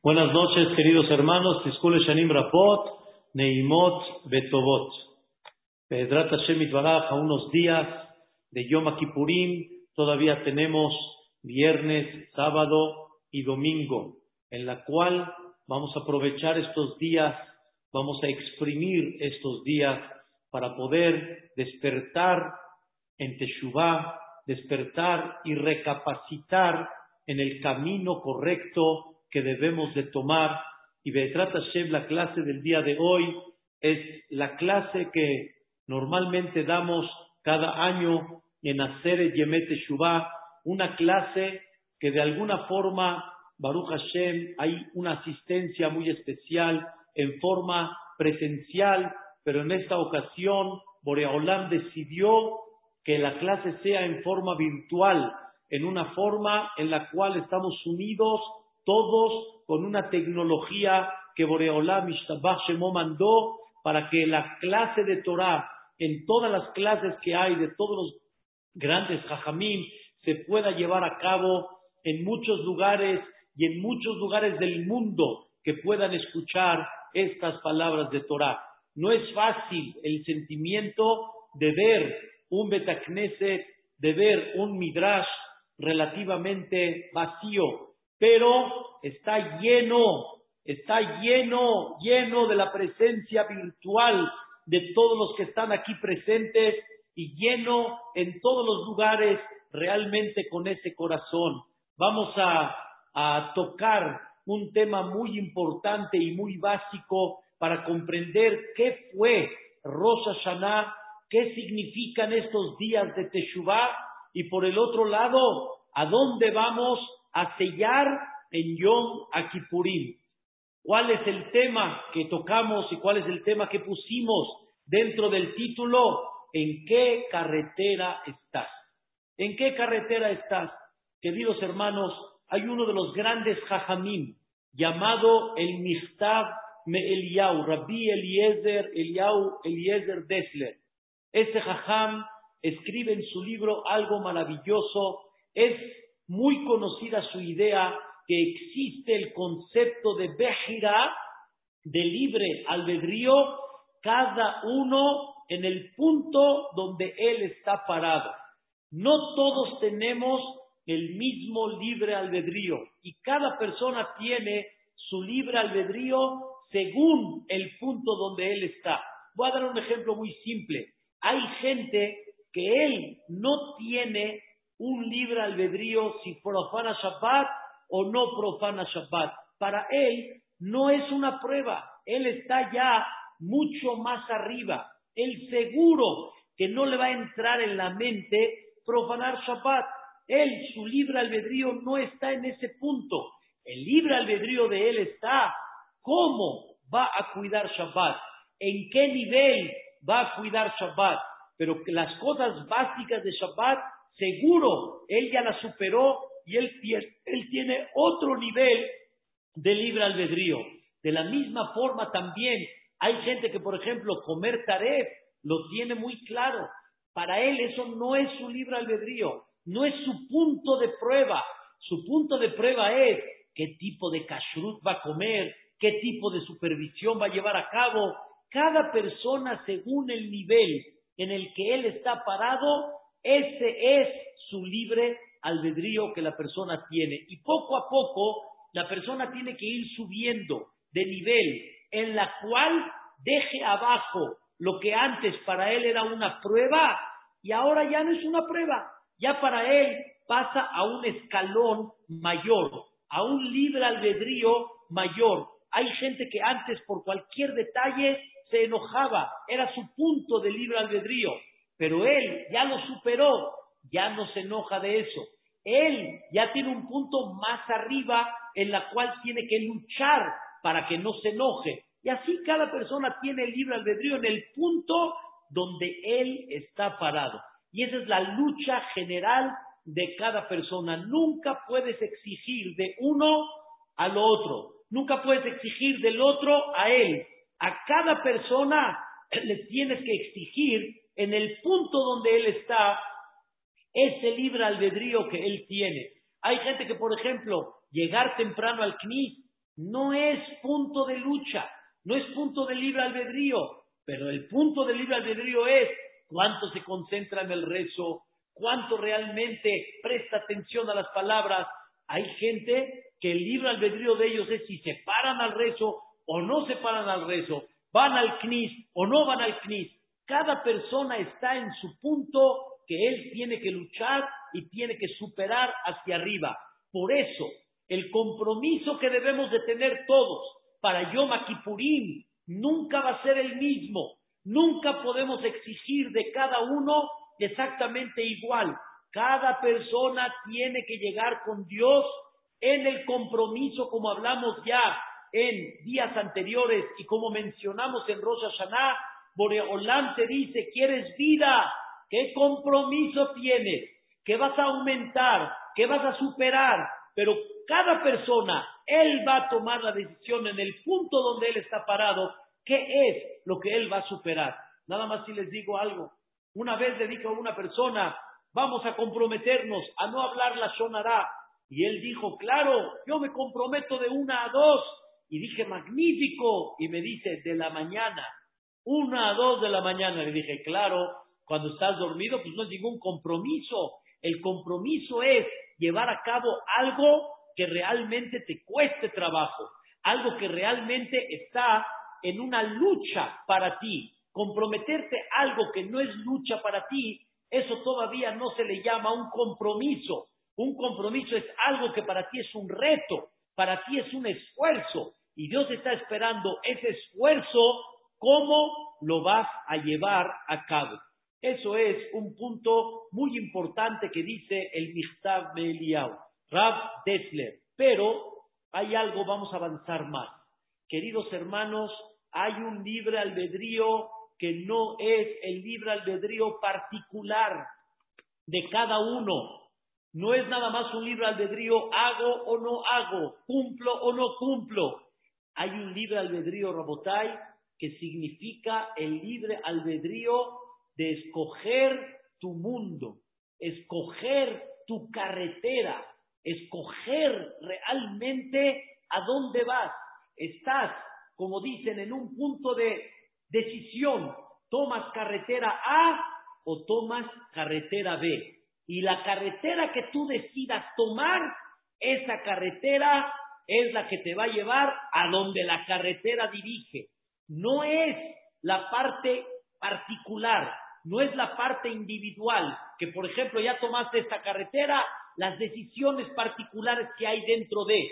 Buenas noches, queridos hermanos. Tiskule Shanim Rapot, Neimot Betovot. Pedrat Hashem a unos días de Yom Kippurim. Todavía tenemos viernes, sábado y domingo, en la cual vamos a aprovechar estos días, vamos a exprimir estos días para poder despertar en Teshuvah, despertar y recapacitar en el camino correcto que debemos de tomar. Y Betrat Hashem, la clase del día de hoy, es la clase que normalmente damos cada año en hacer Yemet Shubá, una clase que de alguna forma, Baruch Hashem, hay una asistencia muy especial en forma presencial, pero en esta ocasión Boreolam decidió que la clase sea en forma virtual, en una forma en la cual estamos unidos todos con una tecnología que Boreolam Mishtabach Shemo mandó para que la clase de Torah, en todas las clases que hay de todos los grandes jajamín, se pueda llevar a cabo en muchos lugares y en muchos lugares del mundo que puedan escuchar estas palabras de Torah. No es fácil el sentimiento de ver un Betacneset, de ver un Midrash relativamente vacío, pero está lleno, está lleno, lleno de la presencia virtual de todos los que están aquí presentes y lleno en todos los lugares realmente con ese corazón. Vamos a, tocar un tema muy importante y muy básico para comprender qué fue Rosh Hashanah, qué significan estos días de Teshuvah y por el otro lado, a dónde vamos a sellar en Yom Akipurim. ¿Cuál es el tema que tocamos y cuál es el tema que pusimos dentro del título? ¿En qué carretera estás? ¿En qué carretera estás? Queridos hermanos, hay uno de los grandes jajamim llamado el Mishtab Me Eliau, Rabbi Eliezer Eliau Eliezer Dessler. Este jajam escribe en su libro algo maravilloso, es muy conocida su idea que existe el concepto de Bejira, de libre albedrío, cada uno en el punto donde él está parado. No todos tenemos el mismo libre albedrío y cada persona tiene su libre albedrío según el punto donde él está. Voy a dar un ejemplo muy simple. Hay gente que él no tiene un libre albedrío si profana Shabbat o no profana Shabbat. Para él no es una prueba, él está ya mucho más arriba. Él seguro que no le va a entrar en la mente profanar Shabbat. Él, su libre albedrío no está en ese punto. El libre albedrío de él está cómo va a cuidar Shabbat, en qué nivel va a cuidar Shabbat. Pero las cosas básicas de Shabbat seguro él ya la superó y él, tiene otro nivel de libre albedrío. De la misma forma también hay gente que, por ejemplo, comer taref lo tiene muy claro. Para él eso no es su libre albedrío, no es su punto de prueba. Su punto de prueba es qué tipo de kashrut va a comer, qué tipo de supervisión va a llevar a cabo. Cada persona, según el nivel en el que él está parado, ese es su libre albedrío que la persona tiene. Y poco a poco la persona tiene que ir subiendo de nivel en la cual deje abajo lo que antes para él era una prueba y ahora ya no es una prueba. Ya para él pasa a un escalón mayor, a un libre albedrío mayor. Hay gente que antes por cualquier detalle se enojaba, era su punto de libre albedrío. Pero él ya lo superó, ya no se enoja de eso. Él ya tiene un punto más arriba en la cual tiene que luchar para que no se enoje. Y así cada persona tiene el libre albedrío en el punto donde él está parado. Y esa es la lucha general de cada persona. Nunca puedes exigir de uno al otro. Nunca puedes exigir del otro a él. A cada persona le tienes que exigir en el punto donde él está, ese libre albedrío que él tiene. Hay gente que, por ejemplo, llegar temprano al CNIS no es punto de lucha, no es punto de libre albedrío, pero el punto de libre albedrío es cuánto se concentra en el rezo, cuánto realmente presta atención a las palabras. Hay gente que el libre albedrío de ellos es si se paran al rezo o no se paran al rezo, van al CNIS o no van al CNIS. Cada persona está en su punto que él tiene que luchar y tiene que superar hacia arriba. Por eso, el compromiso que debemos de tener todos para Yom Kippurim nunca va a ser el mismo. Nunca podemos exigir de cada uno exactamente igual. Cada persona tiene que llegar con Dios en el compromiso, como hablamos ya en días anteriores y como mencionamos en Rosh Hashanah, Boreolam te dice, ¿quieres vida? ¿Qué compromiso tienes? ¿Qué vas a aumentar? ¿Qué vas a superar? Pero cada persona, él va a tomar la decisión en el punto donde él está parado, qué es lo que él va a superar. Nada más si les digo algo. Una vez le dijo a una persona, vamos a comprometernos a no hablar la sonará. Y él dijo, claro, yo me comprometo de una a dos. Y dije, magnífico. Y me dice, de la mañana, una a dos de la mañana. Le dije, claro, cuando estás dormido, pues no es ningún compromiso. El compromiso es llevar a cabo algo que realmente te cueste trabajo, algo que realmente está en una lucha para ti. Comprometerte algo que no es lucha para ti, eso todavía no se le llama un compromiso. Un compromiso es algo que para ti es un reto, para ti es un esfuerzo. Y Dios está esperando ese esfuerzo, cómo lo vas a llevar a cabo. Eso es un punto muy importante que dice el Michtav Eliyahu, Rab Dessler. Pero hay algo, vamos a avanzar más. Queridos hermanos, hay un libre albedrío que no es el libre albedrío particular de cada uno. No es nada más un libre albedrío, hago o no hago, cumplo o no cumplo. Hay un libre albedrío, Rabotai, que significa el libre albedrío de escoger tu mundo, escoger tu carretera, escoger realmente a dónde vas. Estás, como dicen, en un punto de decisión. Tomas carretera A o tomas carretera B. Y la carretera que tú decidas tomar, esa carretera es la que te va a llevar a donde la carretera dirige. No es la parte particular, no es la parte individual, que por ejemplo ya tomaste esta carretera, las decisiones particulares que hay dentro de,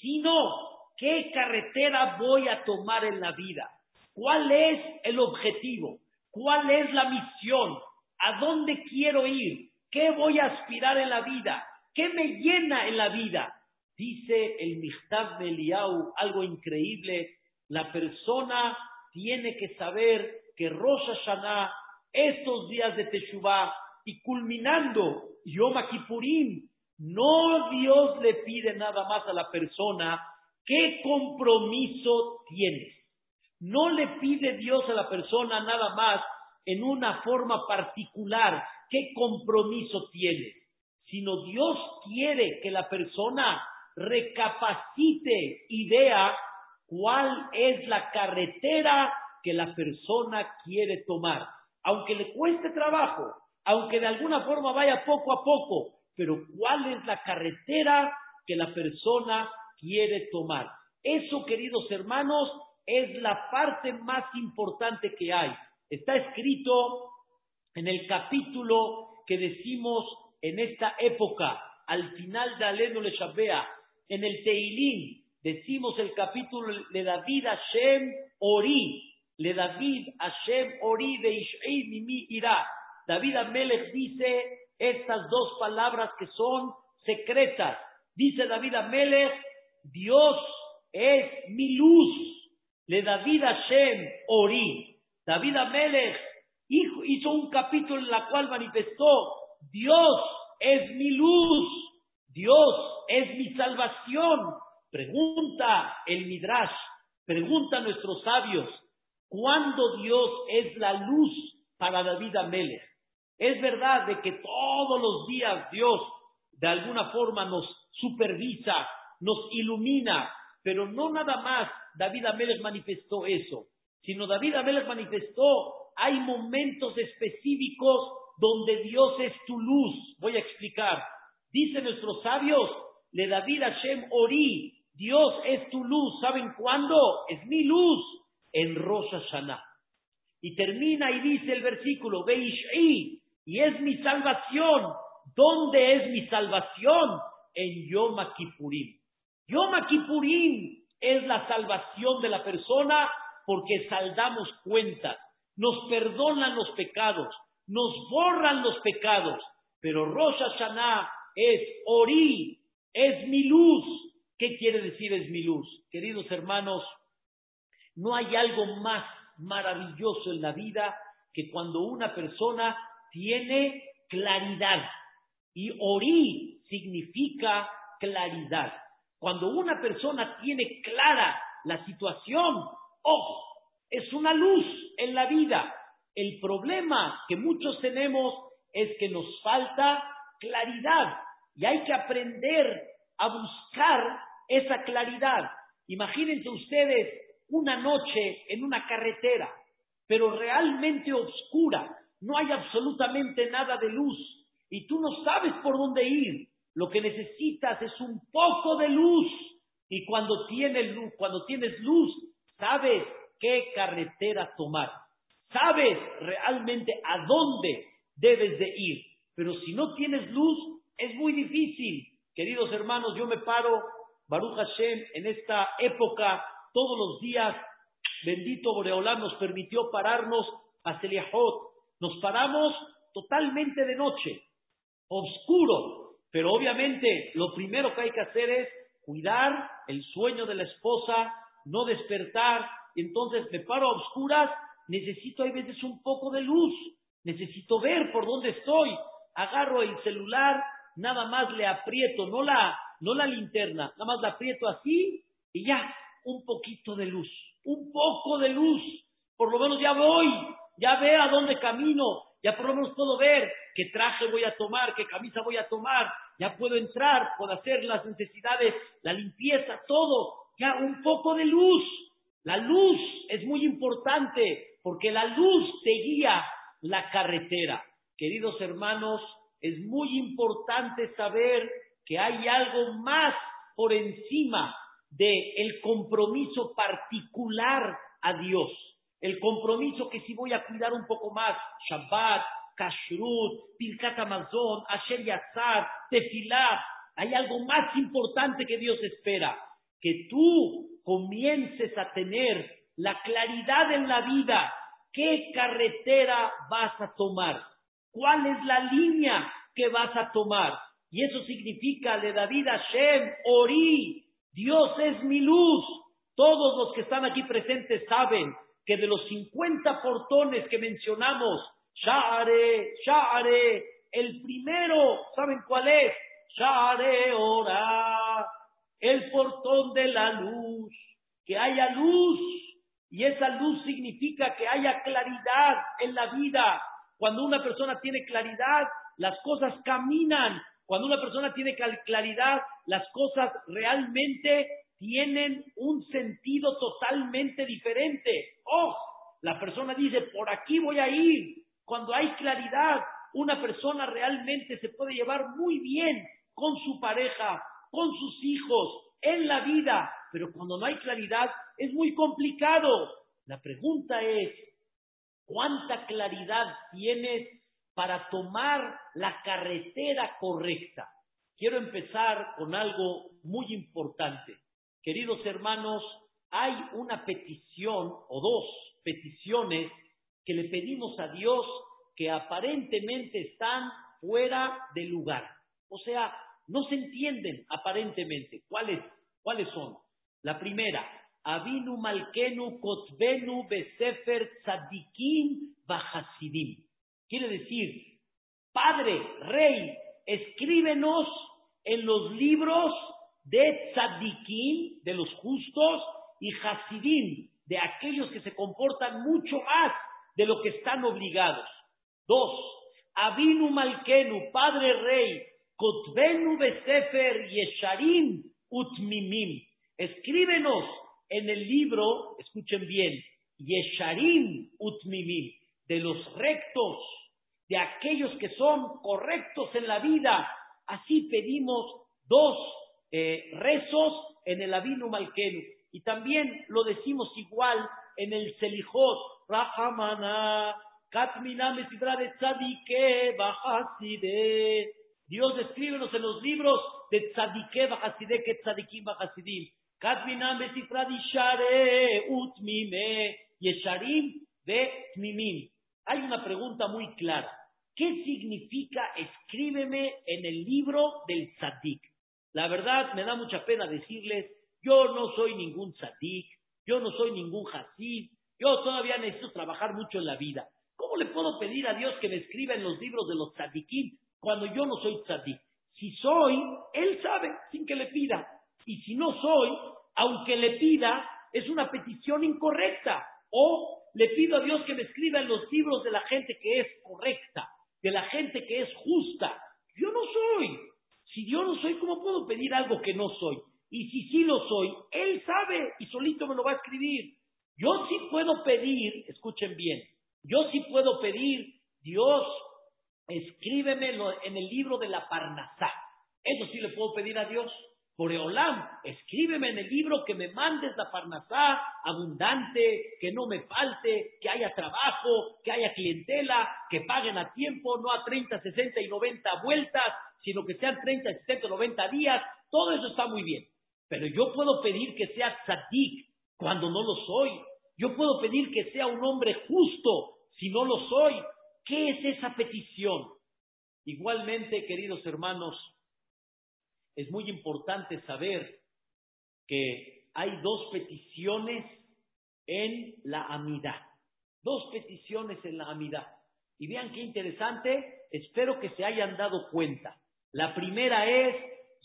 sino qué carretera voy a tomar en la vida, cuál es el objetivo, cuál es la misión, a dónde quiero ir, qué voy a aspirar en la vida, qué me llena en la vida. Dice el Mihtab Eliau algo increíble, la persona tiene que saber que Rosh Hashanah estos días de Teshuvah y culminando Yom Kippurim, no Dios le pide nada más a la persona qué compromiso tienes. No le pide Dios a la persona nada más en una forma particular qué compromiso tienes, sino Dios quiere que la persona recapacite y vea cuál es la carretera que la persona quiere tomar aunque le cueste trabajo, aunque de alguna forma vaya poco a poco, pero cuál es la carretera que la persona quiere tomar. Eso, queridos hermanos, es la parte más importante que hay. Está escrito en el capítulo que decimos en esta época, al final de Aleno Le Shabea, en el Teilín, decimos el capítulo de David Hashem Ori, le David Hashem Ori de Mimi irá. David Amelech dice estas dos palabras que son secretas. Dice David Amelech, Dios es mi luz. Le David Hashem Ori. David Amelech hizo un capítulo en el cual manifestó, Dios es mi luz. Dios es mi salvación. Pregunta el Midrash, pregunta a nuestros sabios, ¿Cuándo Dios es la luz para David Amelech? Es verdad de que todos los días Dios de alguna forma nos supervisa, nos ilumina, Pero no nada más David Amelech manifestó eso, sino David Amelech manifestó, hay momentos específicos donde Dios es tu luz. Voy a explicar. Dicen nuestros sabios, le David Hashem Ori, Dios es tu luz. ¿Saben cuándo? Es mi luz en Rosh Hashanah. Y termina y dice el versículo, Beish'i, y es mi salvación. ¿Dónde es mi salvación? En Yom Kippurim. Yom Kippurim es la salvación de la persona porque saldamos cuentas, nos perdonan los pecados, nos borran los pecados. Pero Rosh Hashanah es Ori, es mi luz. ¿Qué quiere decir es mi luz? Queridos hermanos, no hay algo más maravilloso en la vida que cuando una persona tiene claridad. Y Ori significa claridad. Cuando una persona tiene clara la situación, ojo, es una luz en la vida. El problema que muchos tenemos es que nos falta claridad y hay que aprender a buscar esa claridad. Imagínense ustedes una noche en una carretera, pero realmente oscura, no hay absolutamente nada de luz y tú no sabes por dónde ir. Lo que necesitas es un poco de luz y cuando tienes luz, cuando tienes luz, sabes qué carretera tomar. Sabes realmente a dónde debes de ir. Pero si no tienes luz, es muy difícil. Queridos hermanos, yo me paro, Baruch Hashem, en esta época todos los días, bendito Boreolán nos permitió pararnos a Seliahot. Nos paramos totalmente de noche, oscuro, pero obviamente lo primero que hay que hacer es cuidar el sueño de la esposa, no despertar. Entonces me paro a oscuras, necesito hay veces un poco de luz, necesito ver por dónde estoy. Agarro el celular, nada más le aprieto, no la, no la linterna, nada más la aprieto así y ya, un poquito de luz, un poco de luz, por lo menos ya voy, ya ve a dónde camino, ya por lo menos puedo ver qué traje voy a tomar, qué camisa voy a tomar, ya puedo entrar, puedo hacer las necesidades, la limpieza, todo, ya un poco de luz. La luz es muy importante porque la luz te guía la carretera. Queridos hermanos, es muy importante saber que hay algo más por encima del compromiso particular a Dios. El compromiso que si voy a cuidar un poco más, Shabbat, Kashrut, Pirkat Amazon, Asher Yatzar, Tefilá, hay algo más importante que Dios espera, que tú comiences a tener la claridad en la vida, qué carretera vas a tomar, cuál es la línea que vas a tomar. Y eso significa de David Hashem, Ori, Dios es mi luz. Todos los que están aquí presentes saben que de los 50 portones que mencionamos, Sha'are, Sha'are, el primero, ¿saben cuál es? Sha'are ora, el portón de la luz, que haya luz, y esa luz significa que haya claridad en la vida. Cuando una persona tiene claridad, las cosas caminan, cuando una persona tiene claridad, las cosas realmente tienen un sentido totalmente diferente. Oh, la persona dice, por aquí voy a ir. Cuando hay claridad, una persona realmente se puede llevar muy bien con su pareja, con sus hijos, en la vida. Pero cuando no hay claridad, es muy complicado. La pregunta es, ¿cuánta claridad tienes para tomar la carretera correcta. Quiero empezar con algo muy importante. Queridos hermanos, hay una petición o dos peticiones que le pedimos a Dios que aparentemente están fuera de lugar. O sea, no se entienden aparentemente. ¿Cuáles, cuáles son? La primera, Avinu Malkenu Kotbenu Besefer Tzadikim Bajasidim. Quiere decir, Padre, Rey, escríbenos en los libros de Tzadikim, de los justos, y Hasidim, de aquellos que se comportan mucho más de lo que están obligados. Dos, Abinu Malkenu, Padre Rey, Kotbenu Besefer Yesharim Utmimim. Escríbenos en el libro, escuchen bien, Yesharim Utmimim, de los rectos, de aquellos que son correctos en la vida. Así pedimos dos eh, rezos en el Avinu Malkenu. Y también lo decimos igual en el Selijot, Rahamana, Katmina de Tzadike, Bajaside. Dios escríbenos en los libros de Tzadike, Bajaside, que Tzadikim, Bajasidim. Katmina Share, Utmime, Yesharim, de Tmimim. Hay una pregunta muy clara. ¿Qué significa escríbeme en el libro del Tzadik? La verdad, me da mucha pena decirles, yo no soy ningún tzadik, yo no soy ningún hasid, yo todavía necesito trabajar mucho en la vida. ¿Cómo le puedo pedir a Dios que me escriba en los libros de los tzadikim cuando yo no soy tzadik? Si soy, Él sabe, sin que le pida. Y si no soy, aunque le pida, es una petición incorrecta. O le pido a Dios que me escriba en los libros de la gente que es correcta, de la gente que es justa. Yo no soy. Si yo no soy, ¿cómo puedo pedir algo que no soy? Y si sí lo soy, Él sabe y solito me lo va a escribir. Yo sí puedo pedir, escuchen bien, yo sí puedo pedir, Dios, escríbeme en el libro de la Parnasá. Eso sí le puedo pedir a Dios. Por Eolam, escríbeme en el libro que me mandes la Parnasá abundante, que no me falte, que haya trabajo, que haya clientela, que paguen a tiempo, no a 30, 60 y 90 vueltas, sino que sean 30, 60, 90 días, todo eso está muy bien. Pero yo puedo pedir que sea tzadik cuando no lo soy. Yo puedo pedir que sea un hombre justo si no lo soy. ¿Qué es esa petición? Igualmente, queridos hermanos, es muy importante saber que hay dos peticiones en la amidad. Dos peticiones en la amidad. Y vean qué interesante, espero que se hayan dado cuenta. La primera es,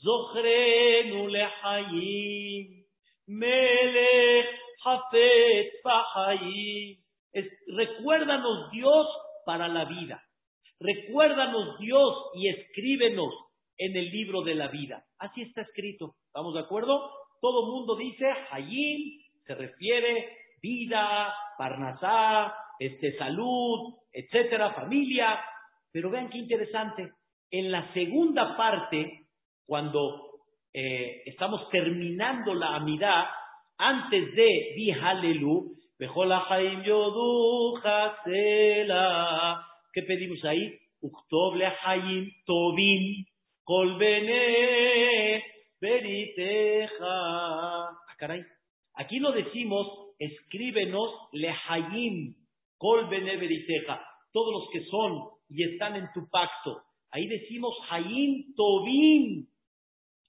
Zochrenu lehayim, melech hafet Recuérdanos Dios para la vida. Recuérdanos Dios y escríbenos en el libro de la vida. Así está escrito. ¿Estamos de acuerdo? Todo mundo dice Hayim, se refiere vida, parnasá, este, salud, etcétera, familia. Pero vean qué interesante. En la segunda parte, cuando eh, estamos terminando la amidad, antes de Bihalelu, Yodu ¿qué pedimos ahí? Uktob Hayim Tobin, Kolbene Beriteja. Ah, caray. Aquí no decimos, escríbenos Lehayim, Kolbene Beriteja, todos los que son y están en tu pacto. Ahí decimos Hayim Tobin.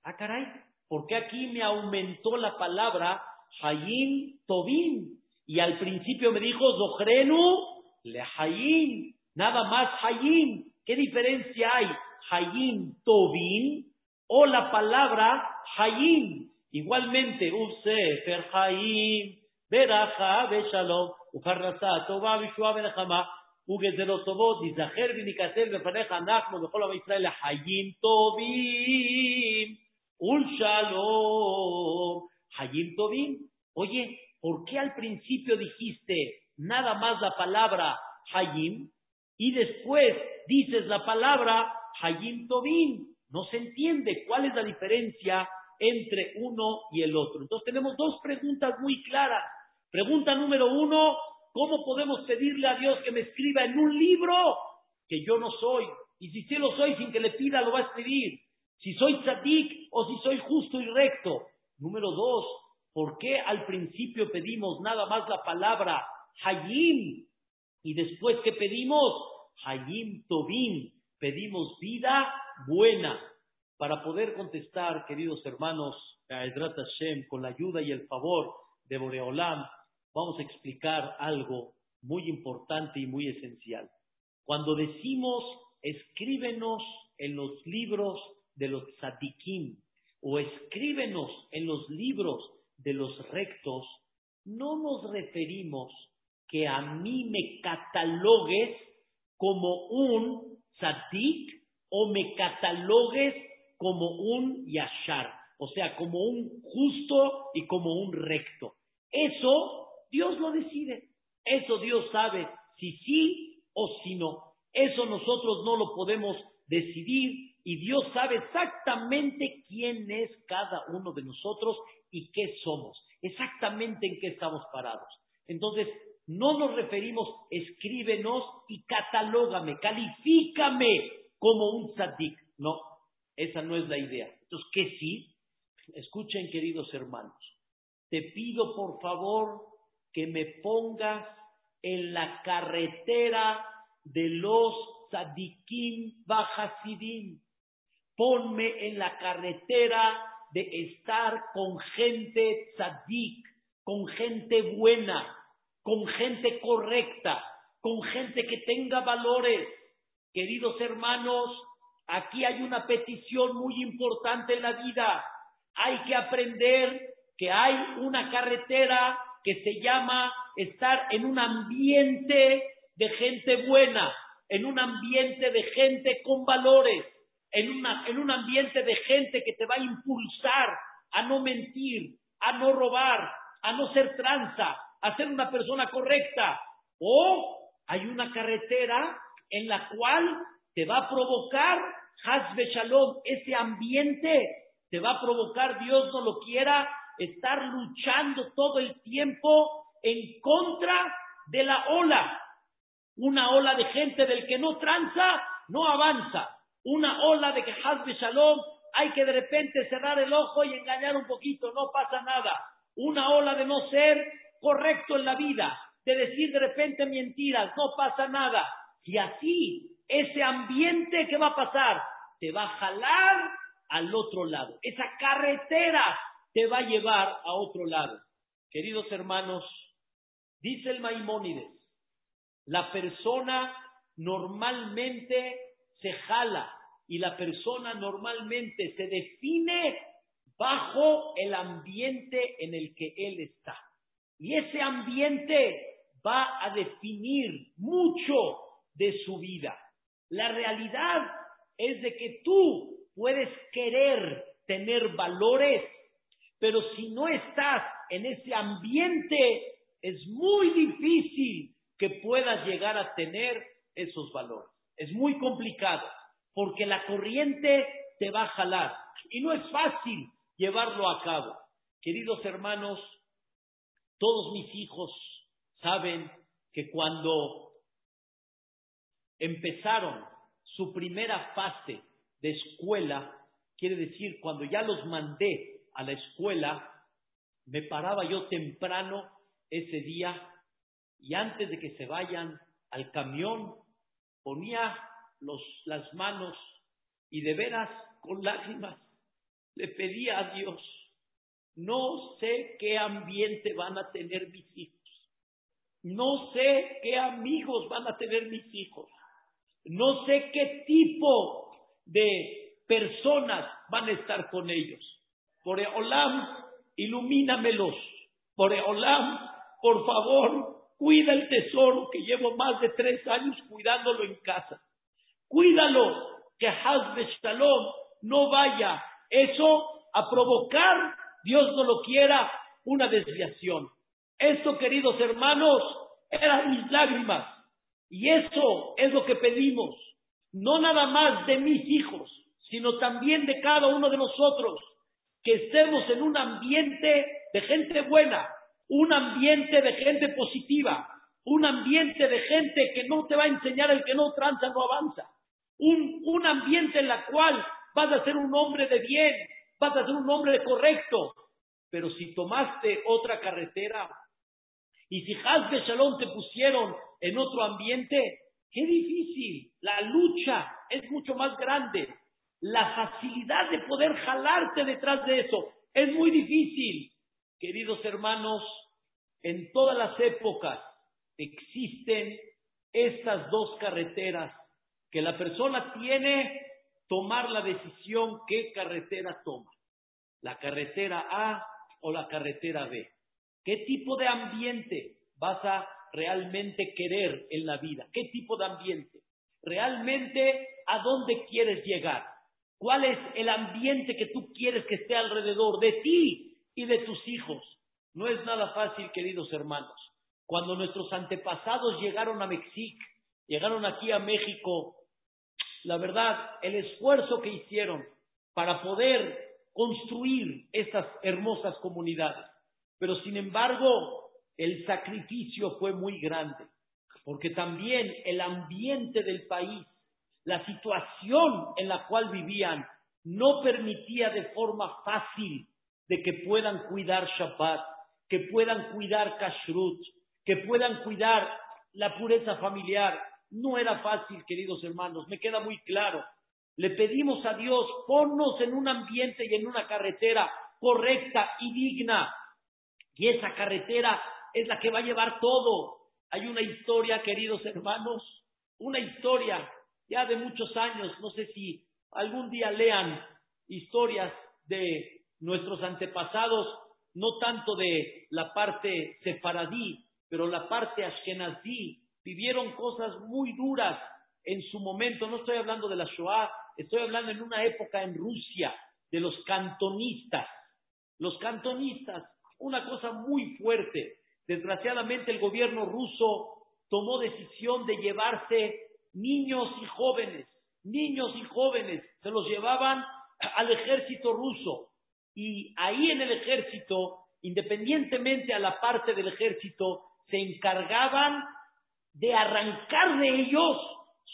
Ah, caray, ¿por qué aquí me aumentó la palabra Hayim Tobin? Y al principio me dijo Zohrenu le Hayim. Nada más Hayim. ¿Qué diferencia hay? Hayim Tobin o la palabra Hayim. Igualmente, Usefer Hayim, Beraja, Beshalom, Ujarrasa, Toba, Bishua, Benahama, Ugezerosovot, Nizaher, Binikaser, Befaneja, Nachmo, Bejola, Israel, Hayim Tobin, Ulshalom, Hayim Tobin. Oye, ¿por qué al principio dijiste nada más la palabra Hayim y después dices la palabra Hayim Tobim? No se entiende cuál es la diferencia entre uno y el otro. Entonces tenemos dos preguntas muy claras. Pregunta número uno, ¿Cómo podemos pedirle a Dios que me escriba en un libro que yo no soy? Y si sí lo soy, sin que le pida, lo va a escribir. Si soy tzadik o si soy justo y recto. Número dos, ¿por qué al principio pedimos nada más la palabra Hayim? Y después que pedimos Hayim Tobin, pedimos vida buena. Para poder contestar, queridos hermanos, a Edrat Hashem, con la ayuda y el favor de Boreolam, vamos a explicar algo muy importante y muy esencial. Cuando decimos escríbenos en los libros de los tzadikim o escríbenos en los libros de los rectos, no nos referimos que a mí me catalogues como un tzadik o me catalogues como un yashar. o sea, como un justo y como un recto. Eso Dios lo decide. Eso Dios sabe si sí o si no. Eso nosotros no lo podemos decidir y Dios sabe exactamente quién es cada uno de nosotros y qué somos, exactamente en qué estamos parados. Entonces, no nos referimos, escríbenos y catalógame, califícame como un tzadik. No, esa no es la idea. Entonces, ¿qué sí? Escuchen, queridos hermanos, te pido por favor que me pongas en la carretera de los tzadikim bajasidim. Ponme en la carretera de estar con gente tzadik, con gente buena, con gente correcta, con gente que tenga valores. Queridos hermanos, aquí hay una petición muy importante en la vida. Hay que aprender que hay una carretera que se llama estar en un ambiente de gente buena, en un ambiente de gente con valores, en, una, en un ambiente de gente que te va a impulsar a no mentir, a no robar, a no ser tranza, a ser una persona correcta. O hay una carretera en la cual te va a provocar, Hazbe Shalom, ese ambiente te va a provocar, Dios no lo quiera, estar luchando todo el tiempo en contra de la ola. Una ola de gente del que no tranza, no avanza. Una ola de que Hazbe Shalom hay que de repente cerrar el ojo y engañar un poquito, no pasa nada. Una ola de no ser correcto en la vida, de decir de repente mentiras, no pasa nada. Y así, ese ambiente que va a pasar, te va a jalar al otro lado. Esa carretera te va a llevar a otro lado. Queridos hermanos, dice el Maimónides, la persona normalmente se jala y la persona normalmente se define bajo el ambiente en el que él está. Y ese ambiente va a definir mucho de su vida. La realidad es de que tú puedes querer tener valores, pero si no estás en ese ambiente, es muy difícil que puedas llegar a tener esos valores. Es muy complicado, porque la corriente te va a jalar y no es fácil llevarlo a cabo. Queridos hermanos, todos mis hijos saben que cuando empezaron su primera fase de escuela, quiere decir, cuando ya los mandé a la escuela, me paraba yo temprano ese día y antes de que se vayan al camión, ponía las manos y de veras con lágrimas le pedía a Dios, no sé qué ambiente van a tener mis hijos. No sé qué amigos van a tener mis hijos. No sé qué tipo de personas van a estar con ellos. Por Olam, ilumínamelos. Por Olam, por favor, cuida el tesoro que llevo más de tres años cuidándolo en casa. Cuídalo, que Hazbe Shalom no vaya eso a provocar Dios no lo quiera, una desviación. Esto, queridos hermanos, eran mis lágrimas. Y eso es lo que pedimos. No nada más de mis hijos, sino también de cada uno de nosotros. Que estemos en un ambiente de gente buena, un ambiente de gente positiva, un ambiente de gente que no te va a enseñar el que no tranza, no avanza. Un, un ambiente en la cual vas a ser un hombre de bien, vas a ser un hombre correcto. Pero si tomaste otra carretera y si Hazbe Shalom te pusieron en otro ambiente, qué difícil. La lucha es mucho más grande. La facilidad de poder jalarte detrás de eso es muy difícil. Queridos hermanos, en todas las épocas existen estas dos carreteras que la persona tiene tomar la decisión qué carretera toma la carretera A o la carretera B. ¿Qué tipo de ambiente vas a realmente querer en la vida? ¿Qué tipo de ambiente? ¿Realmente a dónde quieres llegar? ¿Cuál es el ambiente que tú quieres que esté alrededor de ti y de tus hijos? No es nada fácil, queridos hermanos. Cuando nuestros antepasados llegaron a México, llegaron aquí a México, la verdad, el esfuerzo que hicieron para poder construir estas hermosas comunidades. Pero sin embargo, el sacrificio fue muy grande, porque también el ambiente del país, la situación en la cual vivían, no permitía de forma fácil de que puedan cuidar Shabbat, que puedan cuidar Kashrut, que puedan cuidar la pureza familiar. No era fácil, queridos hermanos, me queda muy claro. Le pedimos a Dios, ponnos en un ambiente y en una carretera correcta y digna. Y esa carretera es la que va a llevar todo. Hay una historia, queridos hermanos, una historia ya de muchos años, no sé si algún día lean historias de nuestros antepasados, no tanto de la parte sefaradí, pero la parte ashkenazí, vivieron cosas muy duras en su momento, no estoy hablando de la Shoah, estoy hablando en una época en Rusia, de los cantonistas. Los cantonistas, una cosa muy fuerte. Desgraciadamente el gobierno ruso tomó decisión de llevarse niños y jóvenes, niños y jóvenes, se los llevaban al ejército ruso. Y ahí en el ejército, independientemente a la parte del ejército, se encargaban de arrancar de ellos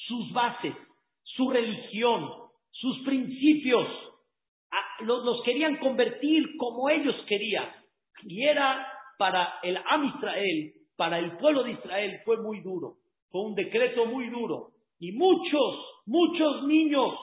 sus bases, su religión, sus principios. Los, querían convertir como ellos querían. Y era para el Am Israel, para el pueblo de Israel, fue muy duro. Fue un decreto muy duro. Y muchos, muchos niños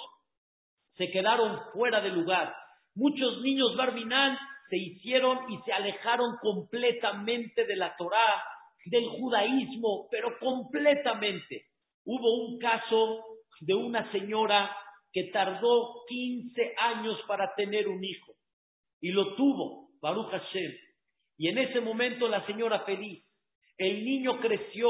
se quedaron fuera de lugar. Muchos niños Barminán se hicieron y se alejaron completamente de la Torá, del judaísmo, pero completamente. Hubo un caso de una señora que tardó 15 años para tener un hijo y lo tuvo, Baruch Hashem. Y en ese momento la señora feliz, el niño creció,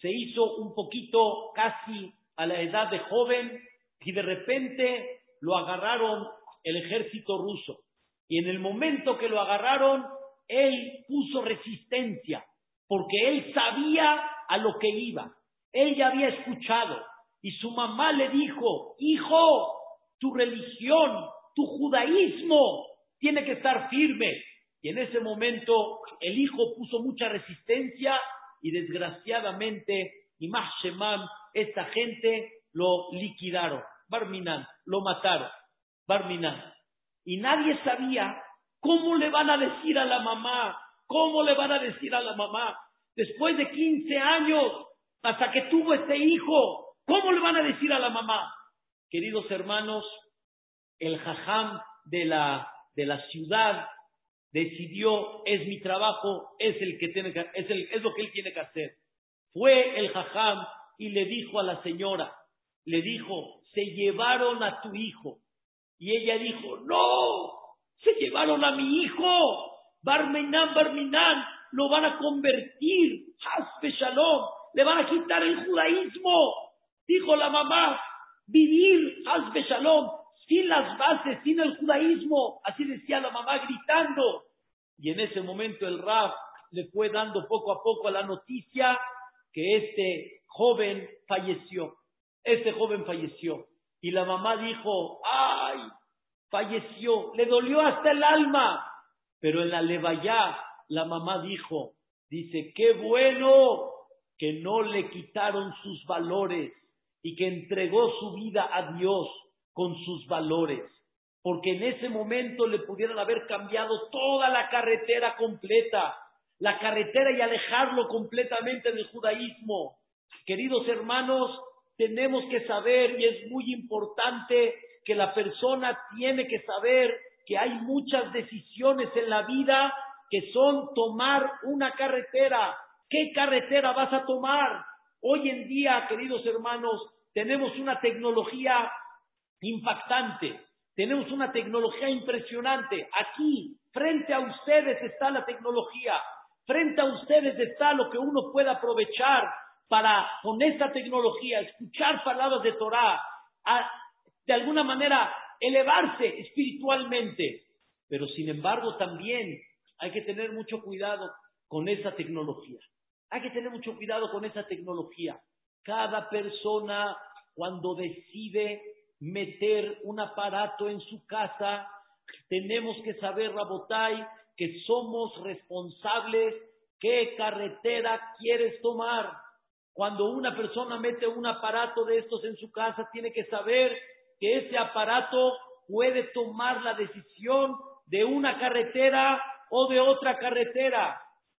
se hizo un poquito casi a la edad de joven y de repente lo agarraron el ejército ruso. Y en el momento que lo agarraron, él puso resistencia porque él sabía a lo que iba. Él ya había escuchado y su mamá le dijo, hijo, tu religión, tu judaísmo tiene que estar firme. Y en ese momento el hijo puso mucha resistencia y desgraciadamente, y más Shemam, esta gente lo liquidaron, Barminan, lo mataron, Barminan. Y nadie sabía cómo le van a decir a la mamá, ¿Cómo le van a decir a la mamá? Después de 15 años, hasta que tuvo este hijo, ¿cómo le van a decir a la mamá? Queridos hermanos, el jajam de la, de la ciudad decidió, es mi trabajo, es, el que tiene es, el, es lo que él tiene que hacer. Fue el jajam y le dijo a la señora, le dijo, se llevaron a tu hijo. Y ella dijo, no, se llevaron a mi hijo. Barminan, Barminan, lo van a convertir, Shalom, le van a quitar el judaísmo. Dijo la mamá, vivir, Hasbe Shalom, sin las bases, sin el judaísmo. Así decía la mamá gritando. Y en ese momento el Rab le fue dando poco a poco la noticia que este joven falleció. Este joven falleció. Y la mamá dijo, ay, falleció, le dolió hasta el alma. Pero en la Levayá, la mamá dijo, dice, qué bueno que no le quitaron sus valores y que entregó su vida a Dios con sus valores. Porque en ese momento le pudieran haber cambiado toda la carretera completa, la carretera y alejarlo completamente del judaísmo. Queridos hermanos, tenemos que saber y es muy importante que la persona tiene que saber que hay muchas decisiones en la vida que son tomar una carretera. ¿Qué carretera vas a tomar? Hoy en día, queridos hermanos, tenemos una tecnología impactante, tenemos una tecnología impresionante. Aquí, frente a ustedes está la tecnología, frente a ustedes está lo que uno puede aprovechar para, con esta tecnología, escuchar palabras de Torah, de alguna manera elevarse espiritualmente. Pero sin embargo también hay que tener mucho cuidado con esa tecnología. Hay que tener mucho cuidado con esa tecnología. Cada persona cuando decide meter un aparato en su casa, tenemos que saber, Rabotai, que somos responsables qué carretera quieres tomar. Cuando una persona mete un aparato de estos en su casa, tiene que saber que ese aparato puede tomar la decisión de una carretera o de otra carretera,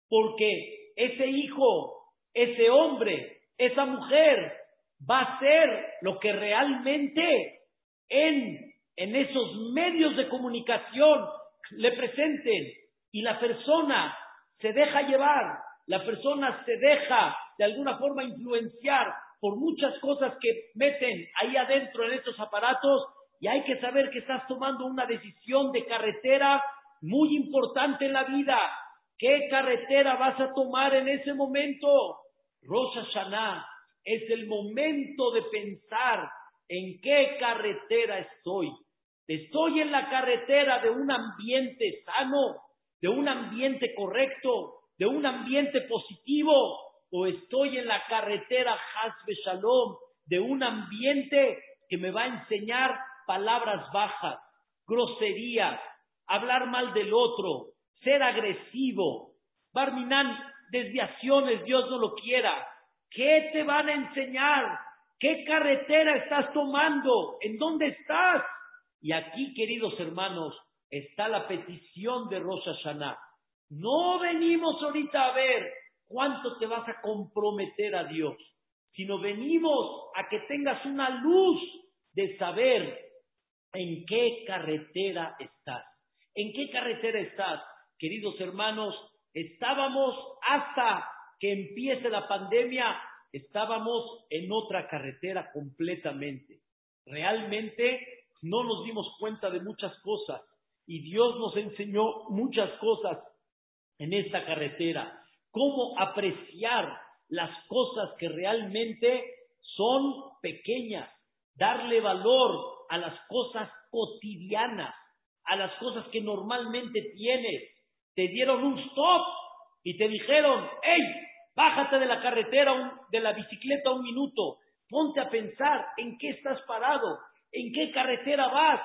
porque ese hijo, ese hombre, esa mujer va a ser lo que realmente en, en esos medios de comunicación le presenten y la persona se deja llevar, la persona se deja de alguna forma influenciar por muchas cosas que meten ahí adentro en estos aparatos y hay que saber que estás tomando una decisión de carretera muy importante en la vida. ¿Qué carretera vas a tomar en ese momento? Rosa Hashanah es el momento de pensar en qué carretera estoy. Estoy en la carretera de un ambiente sano, de un ambiente correcto, de un ambiente positivo, o estoy en la carretera Hasbe Shalom, de un ambiente que me va a enseñar palabras bajas, groserías, hablar mal del otro, ser agresivo. Barminan, desviaciones, Dios no lo quiera. ¿Qué te van a enseñar? ¿Qué carretera estás tomando? ¿En dónde estás? Y aquí, queridos hermanos, está la petición de Rosh Hashanah. No venimos ahorita a ver cuánto te vas a comprometer a Dios, sino venimos a que tengas una luz de saber en qué carretera estás. ¿En qué carretera estás? Queridos hermanos, estábamos hasta que empiece la pandemia, estábamos en otra carretera completamente. Realmente no nos dimos cuenta de muchas cosas y Dios nos enseñó muchas cosas en esta carretera. Cómo apreciar las cosas que realmente son pequeñas, darle valor a las cosas cotidianas, a las cosas que normalmente tienes. Te dieron un stop y te dijeron, hey, bájate de la carretera, de la bicicleta un minuto, ponte a pensar en qué estás parado, en qué carretera vas.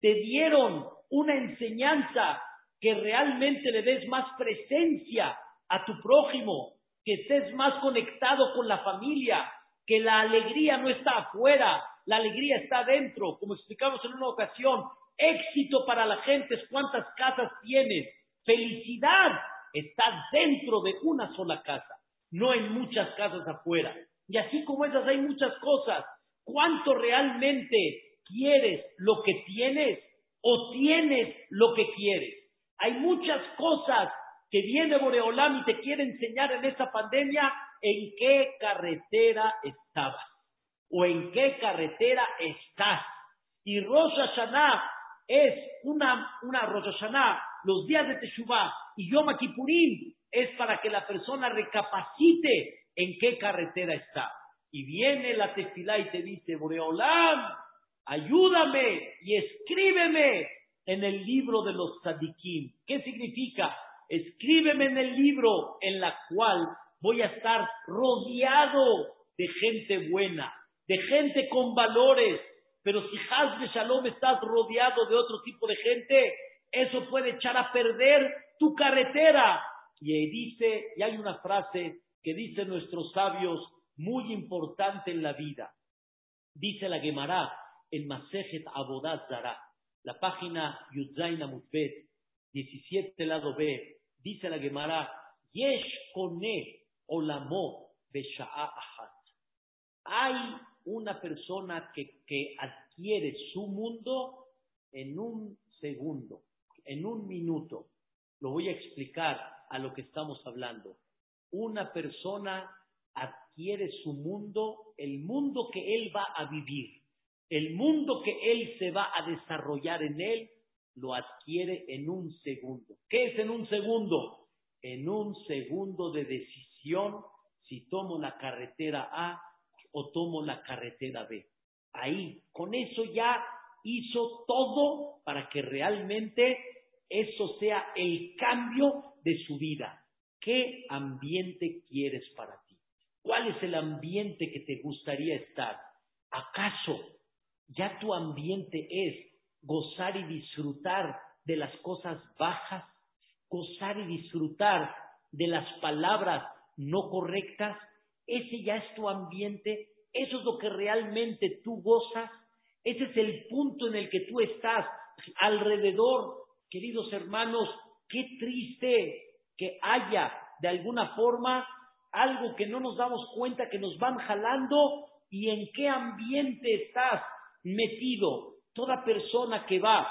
Te dieron una enseñanza que realmente le des más presencia a tu prójimo, que estés más conectado con la familia, que la alegría no está afuera, la alegría está dentro, como explicamos en una ocasión, éxito para la gente es cuántas casas tienes, felicidad está dentro de una sola casa, no en muchas casas afuera. Y así como esas hay muchas cosas, ¿cuánto realmente quieres lo que tienes o tienes lo que quieres? Hay muchas cosas que viene Boreolam y te quiere enseñar en esta pandemia en qué carretera estabas o en qué carretera estás. Y Rosh Hashanah es una, una Rosh Hashanah, los días de Teshuvah y Yom Kippurim es para que la persona recapacite en qué carretera está. Y viene la tefilá y te dice, Boreolam, ayúdame y escríbeme en el libro de los tzadikim. ¿Qué significa? Escríbeme en el libro en la cual voy a estar rodeado de gente buena, de gente con valores. Pero si de Shalom estás rodeado de otro tipo de gente, eso puede echar a perder tu carretera. Y dice, y hay una frase que dicen nuestros sabios muy importante en la vida. Dice la Gemara, el Masejet Abodaz Zara la página Yudzaina Mutbet, 17 lado B, dice la Gemara, Yesh Kone Olamo Besha'a Hay una persona que, que adquiere su mundo en un segundo, en un minuto. Lo voy a explicar a lo que estamos hablando. Una persona adquiere su mundo, el mundo que él va a vivir el mundo que él se va a desarrollar en él, lo adquiere en un segundo. ¿Qué es en un segundo? En un segundo de decisión si tomo la carretera A o tomo la carretera B. Ahí, con eso ya hizo todo para que realmente eso sea el cambio de su vida. ¿Qué ambiente quieres para ti? ¿Cuál es el ambiente que te gustaría estar? ¿Acaso ya tu ambiente es gozar y disfrutar de las cosas bajas? ¿Gozar y disfrutar de las palabras no correctas? ¿Ese ya es tu ambiente? ¿Eso es lo que realmente tú gozas? Ese es el punto en el que tú estás alrededor. Queridos hermanos, qué triste que haya de alguna forma algo que no nos damos cuenta que nos van jalando y en qué ambiente estás metido. Toda persona que va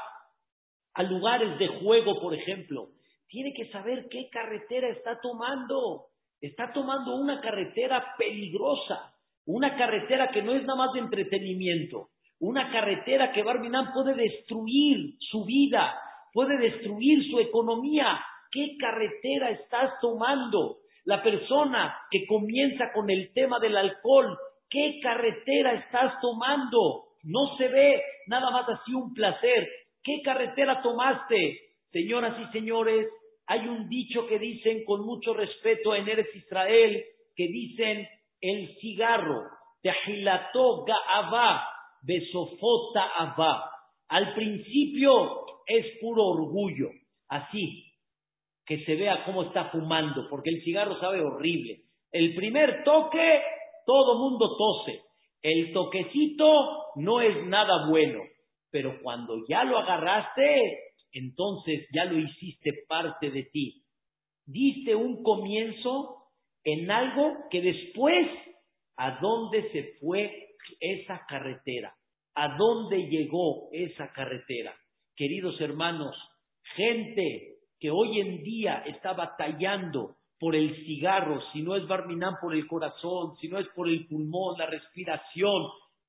a lugares de juego, por ejemplo, tiene que saber qué carretera está tomando. Está tomando una carretera peligrosa, una carretera que no es nada más de entretenimiento, una carretera que Barminán puede destruir su vida, puede destruir su economía. ¿Qué carretera estás tomando? La persona que comienza con el tema del alcohol, ¿qué carretera estás tomando? No se ve nada más así un placer. ¿Qué carretera tomaste? Señoras y señores, hay un dicho que dicen con mucho respeto en Eres Israel, que dicen el cigarro, tejilató ga'avá, besofota avá. Al principio es puro orgullo, así, que se vea cómo está fumando, porque el cigarro sabe horrible. El primer toque, todo mundo tose. El toquecito no es nada bueno, pero cuando ya lo agarraste, entonces ya lo hiciste parte de ti. Diste un comienzo en algo que después, ¿a dónde se fue esa carretera? ¿A dónde llegó esa carretera? Queridos hermanos, gente que hoy en día está batallando por el cigarro, si no es Barminán por el corazón, si no es por el pulmón, la respiración,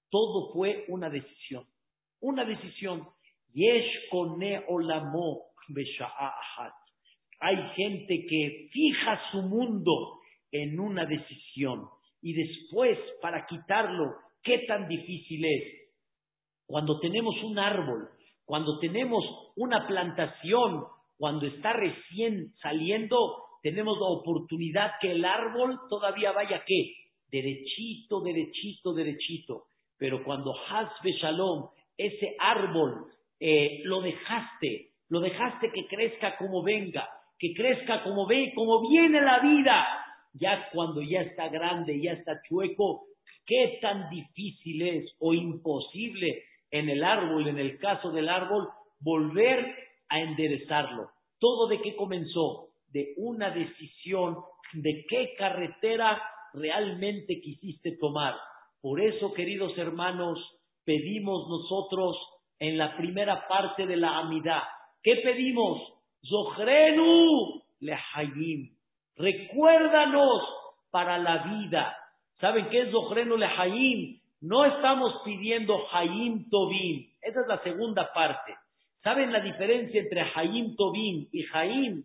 todo fue una decisión. Una decisión. Hay gente que fija su mundo en una decisión y después para quitarlo, ¿qué tan difícil es? Cuando tenemos un árbol, cuando tenemos una plantación, cuando está recién saliendo, tenemos la oportunidad que el árbol todavía vaya qué? Derechito, derechito, derechito. Pero cuando Hasbe Shalom, ese árbol eh, lo dejaste, lo dejaste que crezca como venga, que crezca como ve, como viene la vida. Ya cuando ya está grande, ya está chueco, qué tan difícil es o imposible en el árbol, en el caso del árbol, volver a enderezarlo. ¿Todo de qué comenzó? De una decisión de qué carretera realmente quisiste tomar. Por eso, queridos hermanos, pedimos nosotros en la primera parte de la amidad. ¿Qué pedimos? Zohrenu lehayim. Recuérdanos para la vida. ¿Saben qué es Zohrenu lehayim? No estamos pidiendo Hayim Tobim. Esa es la segunda parte. ¿Saben la diferencia entre Hayim Tobim y Hayim?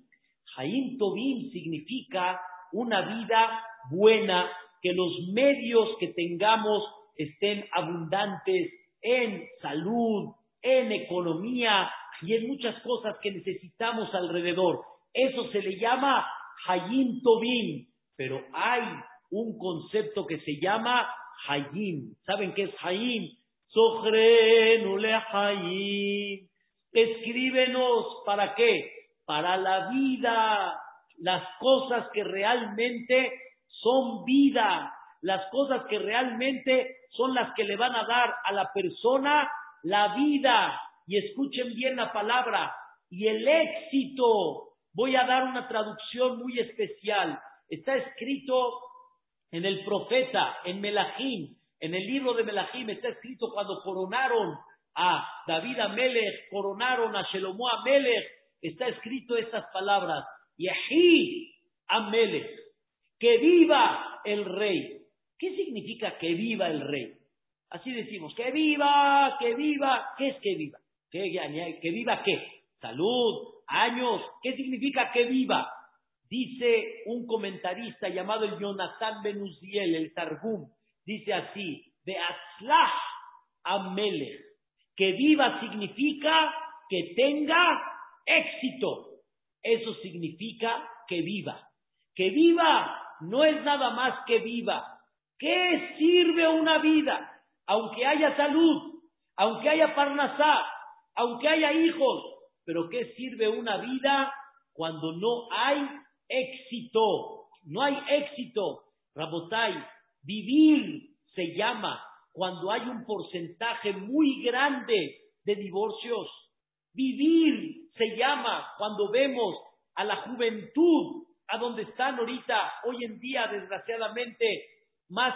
Hayim Tobim significa una vida buena, que los medios que tengamos estén abundantes en salud, en economía y en muchas cosas que necesitamos alrededor. Eso se le llama Hayim Tobim, pero hay un concepto que se llama Hayim. ¿Saben qué es Hayim? Sohrenule Hayim. Escríbenos para qué? Para la vida, las cosas que realmente son vida, las cosas que realmente son las que le van a dar a la persona la vida, y escuchen bien la palabra, y el éxito. Voy a dar una traducción muy especial. Está escrito en el profeta, en Melahim, en el libro de Melahim, está escrito cuando coronaron a David Amelech, coronaron a Shelomo Amelech, está escrito estas palabras, Yehi Amelech, que viva el rey. ¿Qué significa que viva el rey? Así decimos, que viva, que viva. ¿Qué es que viva? ¿Qué, que viva qué? Salud, años. ¿Qué significa que viva? Dice un comentarista llamado el Jonathan Benuziel, el Targum, dice así, de Atzlah Amelech, Que viva significa que tenga éxito. Eso significa que viva. Que viva no es nada más que viva. ¿Qué sirve una vida? Aunque haya salud, aunque haya parnasá, aunque haya hijos, pero ¿qué sirve una vida cuando no hay éxito? No hay éxito. Rabotai, vivir se llama cuando hay un porcentaje muy grande de divorcios. Vivir se llama cuando vemos a la juventud, a donde están ahorita, hoy en día, desgraciadamente, más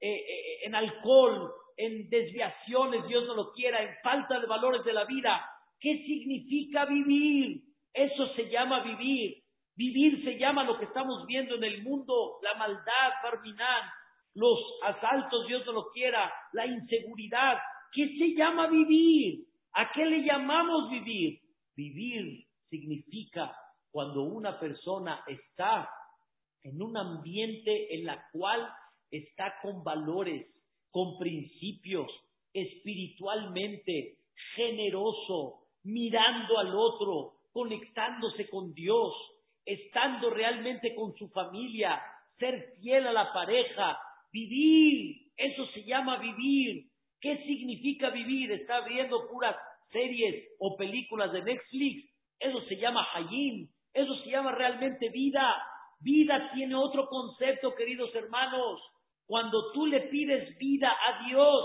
eh, eh, en alcohol, en desviaciones, Dios no lo quiera, en falta de valores de la vida. ¿Qué significa vivir? Eso se llama vivir. Vivir se llama lo que estamos viendo en el mundo, la maldad, Barminán, los asaltos, Dios no lo quiera, la inseguridad. ¿Qué se llama vivir? ¿A qué le llamamos vivir? Vivir significa cuando una persona está en un ambiente en la cual está con valores, con principios, espiritualmente, generoso, mirando al otro, conectándose con Dios, estando realmente con su familia, ser fiel a la pareja, vivir, eso se llama vivir. ¿Qué significa vivir? Está viendo puras series o películas de Netflix. Eso se llama Hayim. Eso se llama realmente vida. Vida tiene otro concepto, queridos hermanos. Cuando tú le pides vida a Dios,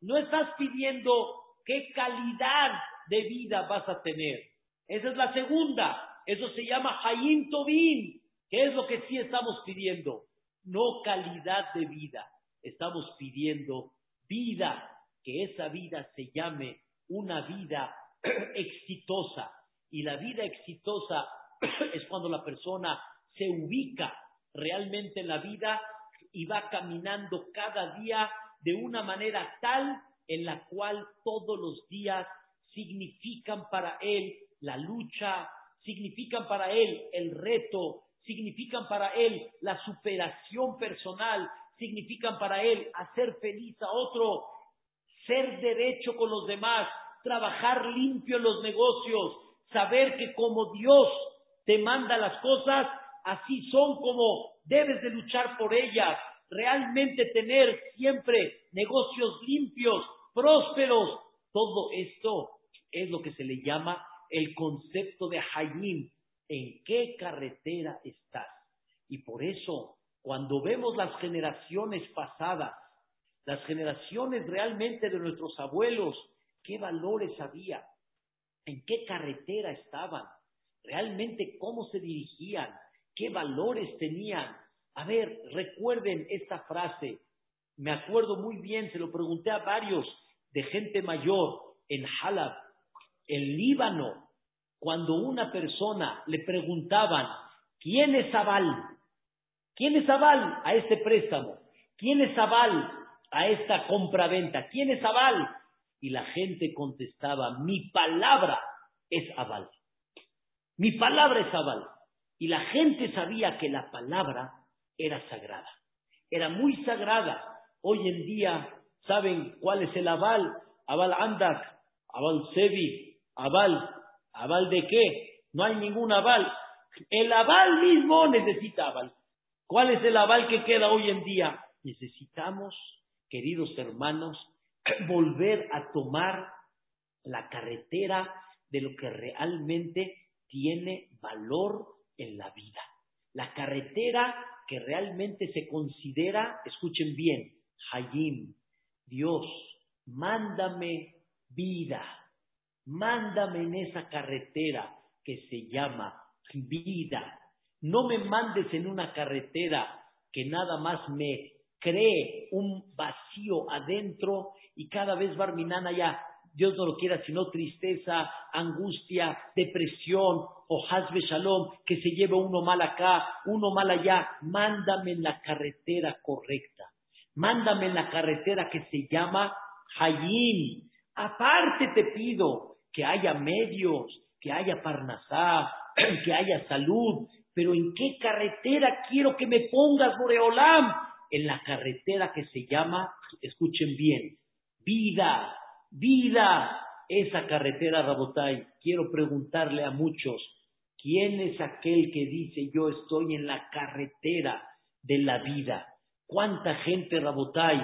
no estás pidiendo qué calidad de vida vas a tener. Esa es la segunda. Eso se llama Hayim Tobin, que es lo que sí estamos pidiendo. No calidad de vida. Estamos pidiendo vida, que esa vida se llame una vida exitosa. Y la vida exitosa es cuando la persona se ubica realmente en la vida y va caminando cada día de una manera tal en la cual todos los días significan para él la lucha, significan para él el reto, significan para él la superación personal, significan para él hacer feliz a otro, ser derecho con los demás, trabajar limpio en los negocios, saber que como Dios te manda las cosas, así son como debes de luchar por ellas, realmente tener siempre negocios limpios, prósperos. Todo esto es lo que se le llama el concepto de Hayim. ¿En qué carretera estás? Y por eso, cuando vemos las generaciones pasadas, las generaciones realmente de nuestros abuelos, qué valores había, en qué carretera estaban, realmente cómo se dirigían, qué valores tenían. A ver, recuerden esta frase. Me acuerdo muy bien, se lo pregunté a varios de gente mayor en Halab, en Líbano, cuando una persona le preguntaban, ¿quién es Abal? ¿Quién es Abal a este préstamo? ¿Quién es Abal a esta compraventa? ¿Quién es Abal? Y la gente contestaba, mi palabra es Abal. Mi palabra es Abal. Y la gente sabía que la palabra era sagrada. Era muy sagrada. Hoy en día, ¿saben cuál es el aval? Aval Andak, aval Sebi, aval. ¿Aval de qué? No hay ningún aval. El aval mismo necesita aval. ¿Cuál es el aval que queda hoy en día? Necesitamos, queridos hermanos, volver a tomar la carretera de lo que realmente tiene valor en la vida. La carretera que realmente se considera, escuchen bien, Hayim, Dios, mándame vida, mándame en esa carretera que se llama vida. No me mandes en una carretera que nada más me cree un vacío adentro y cada vez Barminana ya Dios no lo quiera, sino tristeza, angustia, depresión o hasbe shalom, que se lleve uno mal acá, uno mal allá. Mándame en la carretera correcta. Mándame en la carretera que se llama Hayim. Aparte te pido que haya medios, que haya parnasá, que haya salud, pero ¿en qué carretera quiero que me pongas, Boreolam? En la carretera que se llama, escuchen bien, vida, vida. Esa carretera, Rabotay, quiero preguntarle a muchos, ¿quién es aquel que dice yo estoy en la carretera de la vida? ¿Cuánta gente, Rabotay,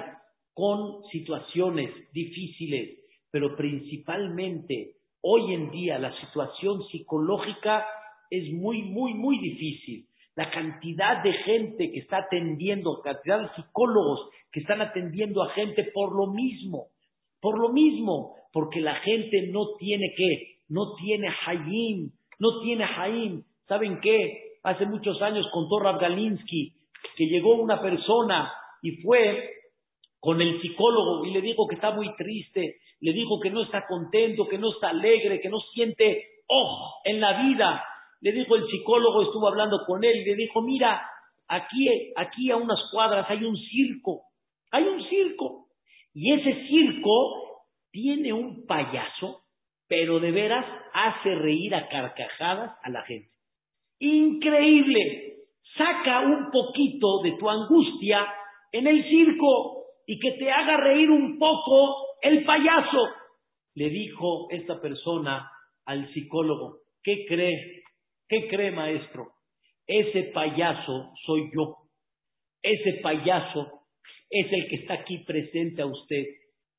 con situaciones difíciles, pero principalmente hoy en día la situación psicológica es muy, muy, muy difícil. La cantidad de gente que está atendiendo, cantidad de psicólogos que están atendiendo a gente por lo mismo, por lo mismo, porque la gente no tiene qué, no tiene Hayim, no tiene Hayim. ¿Saben qué? Hace muchos años contó Rav Galinsky que llegó una persona y fue con el psicólogo y le dijo que está muy triste, le dijo que no está contento, que no está alegre, que no siente oh en la vida. Le dijo el psicólogo, estuvo hablando con él y le dijo, mira, aquí, aquí a unas cuadras hay un circo, hay un circo. Y ese circo tiene un payaso, pero de veras hace reír a carcajadas a la gente. Increíble. Saca un poquito de tu angustia en el circo y que te haga reír un poco el payaso. Le dijo esta persona al psicólogo, ¿qué cree? ¿Qué cree, maestro? Ese payaso soy yo. Ese payaso es el que está aquí presente a usted.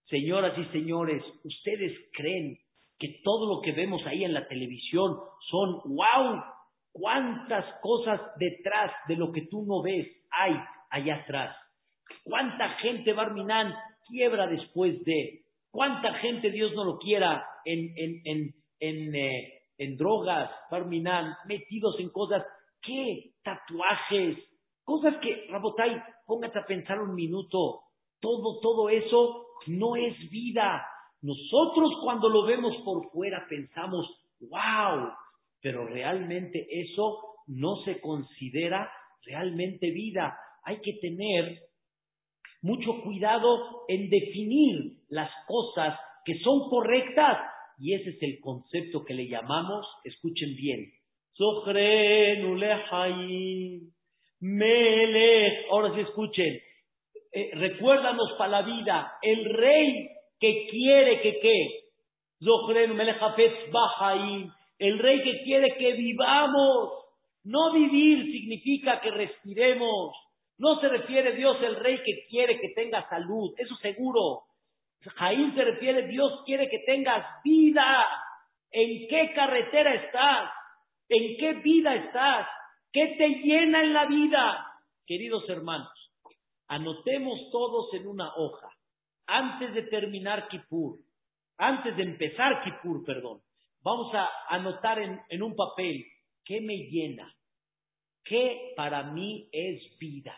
Señoras y señores, ¿ustedes creen que todo lo que vemos ahí en la televisión son, wow, cuántas cosas detrás de lo que tú no ves hay allá atrás? ¿Cuánta gente, Barminán, quiebra después de? ¿Cuánta gente, Dios no lo quiera, en, en, en, en, eh, en drogas, Barminán, metidos en cosas? ¿Qué tatuajes? Cosas que, Rabotay, póngate a pensar un minuto. Todo, todo eso no es vida. Nosotros cuando lo vemos por fuera pensamos, wow, pero realmente eso no se considera realmente vida. Hay que tener mucho cuidado en definir las cosas que son correctas y ese es el concepto que le llamamos, escuchen bien, ahora sí escuchen, eh, recuérdanos para la vida, el rey que quiere que qué, el rey que quiere que vivamos, no vivir significa que respiremos, no se refiere Dios el rey que quiere que tenga salud, eso seguro. Jaín se refiere Dios quiere que tengas vida. ¿En qué carretera estás? ¿En qué vida estás? ¿Qué te llena en la vida? Queridos hermanos, anotemos todos en una hoja, antes de terminar Kippur, antes de empezar Kippur, perdón, vamos a anotar en, en un papel qué me llena, qué para mí es vida.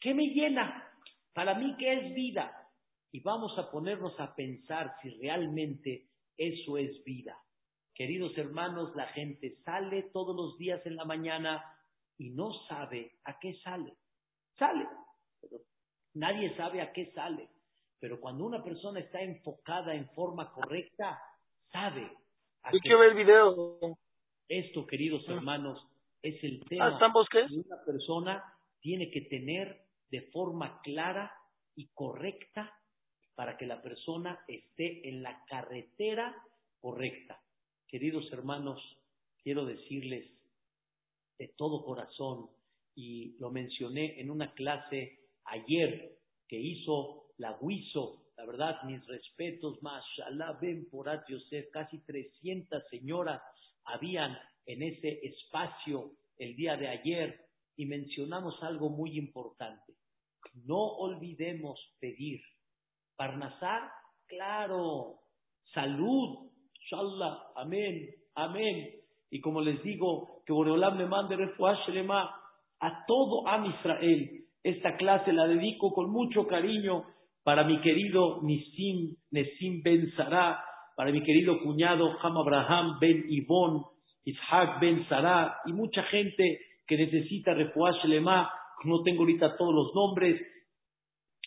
¿Qué me llena? Para mí, ¿qué es vida? Y vamos a ponernos a pensar si realmente eso es vida. Queridos hermanos, la gente sale todos los días en la mañana y no sabe a qué sale. Sale, pero nadie sabe a qué sale. Pero cuando una persona está enfocada en forma correcta, sabe. A qué ver el video. Esto, queridos ah. hermanos, es el tema. Ah, ¿Estamos qué? Una persona tiene que tener de forma clara y correcta para que la persona esté en la carretera correcta. Queridos hermanos, quiero decirles de todo corazón, y lo mencioné en una clase ayer que hizo la Huizo, la verdad, mis respetos, mashallah, ben por Yosef, casi 300 señoras habían en ese espacio el día de ayer y mencionamos algo muy importante. No olvidemos pedir. Parnasar, claro. Salud, inshallah, amén, amén. Y como les digo, que Boreolam me mande Shelema a todo Am Israel. Esta clase la dedico con mucho cariño para mi querido Nisim, Nesim Ben Sarah, para mi querido cuñado Ham Abraham Ben Ibon, Ishaq Ben Sarah y mucha gente que necesita refuah Shelema, no tengo ahorita todos los nombres,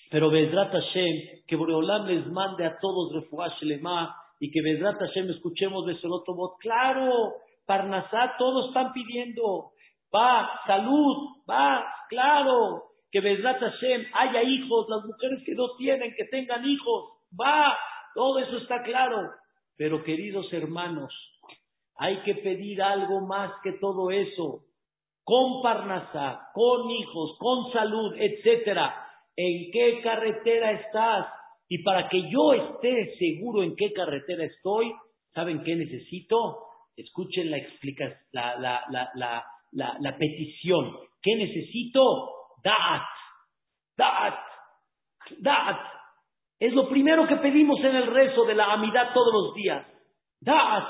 pero Bedrat Hashem, que Boreolam les mande a todos refuah Shelema y que Bedrat Hashem escuchemos de Solotobot. Claro, Parnasá, todos están pidiendo, va, salud, va, claro, que Bedrat Hashem haya hijos, las mujeres que no tienen, que tengan hijos, va, todo eso está claro. Pero queridos hermanos, hay que pedir algo más que todo eso. Con Parnasá, con hijos, con salud, etcétera. ¿En qué carretera estás? Y para que yo esté seguro en qué carretera estoy, ¿saben qué necesito? Escuchen la explicación, la, petición. ¿Qué necesito? Da'at. Da'at. Da'at. Es lo primero que pedimos en el rezo de la amidad todos los días. Da'at.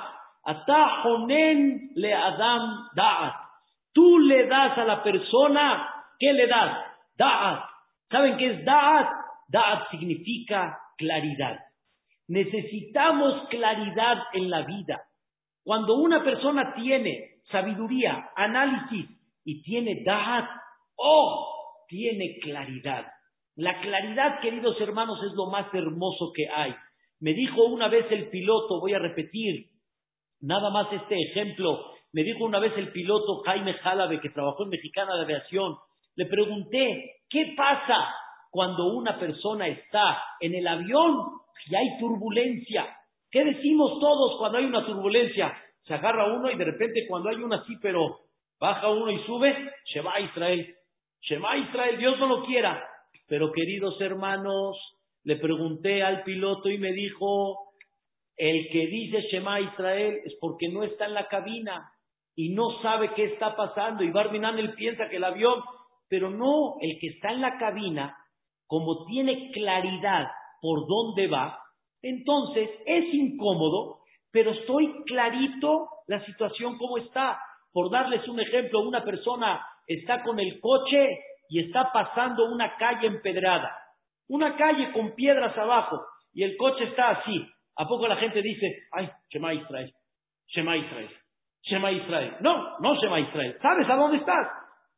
Atajonen le adam da'at. Tú le das a la persona, ¿qué le das? Da'at. ¿Saben qué es da'at? Da'at significa claridad. Necesitamos claridad en la vida. Cuando una persona tiene sabiduría, análisis y tiene da'at, oh, tiene claridad. La claridad, queridos hermanos, es lo más hermoso que hay. Me dijo una vez el piloto, voy a repetir, nada más este ejemplo, me dijo una vez el piloto Jaime Jalabe, que trabajó en Mexicana de Aviación, le pregunté, ¿qué pasa cuando una persona está en el avión y hay turbulencia. ¿Qué decimos todos cuando hay una turbulencia? Se agarra uno y de repente cuando hay una así, pero baja uno y sube, Shema Israel. Shema Israel, Dios no lo quiera. Pero queridos hermanos, le pregunté al piloto y me dijo, el que dice Shema Israel es porque no está en la cabina y no sabe qué está pasando. Y Barminan él piensa que el avión, pero no, el que está en la cabina como tiene claridad por dónde va, entonces es incómodo, pero estoy clarito la situación como está. Por darles un ejemplo, una persona está con el coche y está pasando una calle empedrada, una calle con piedras abajo, y el coche está así. ¿A poco la gente dice, ay, Shema Israel, Shema Israel, Shema Israel? No, no Shema Israel. ¿Sabes a dónde estás?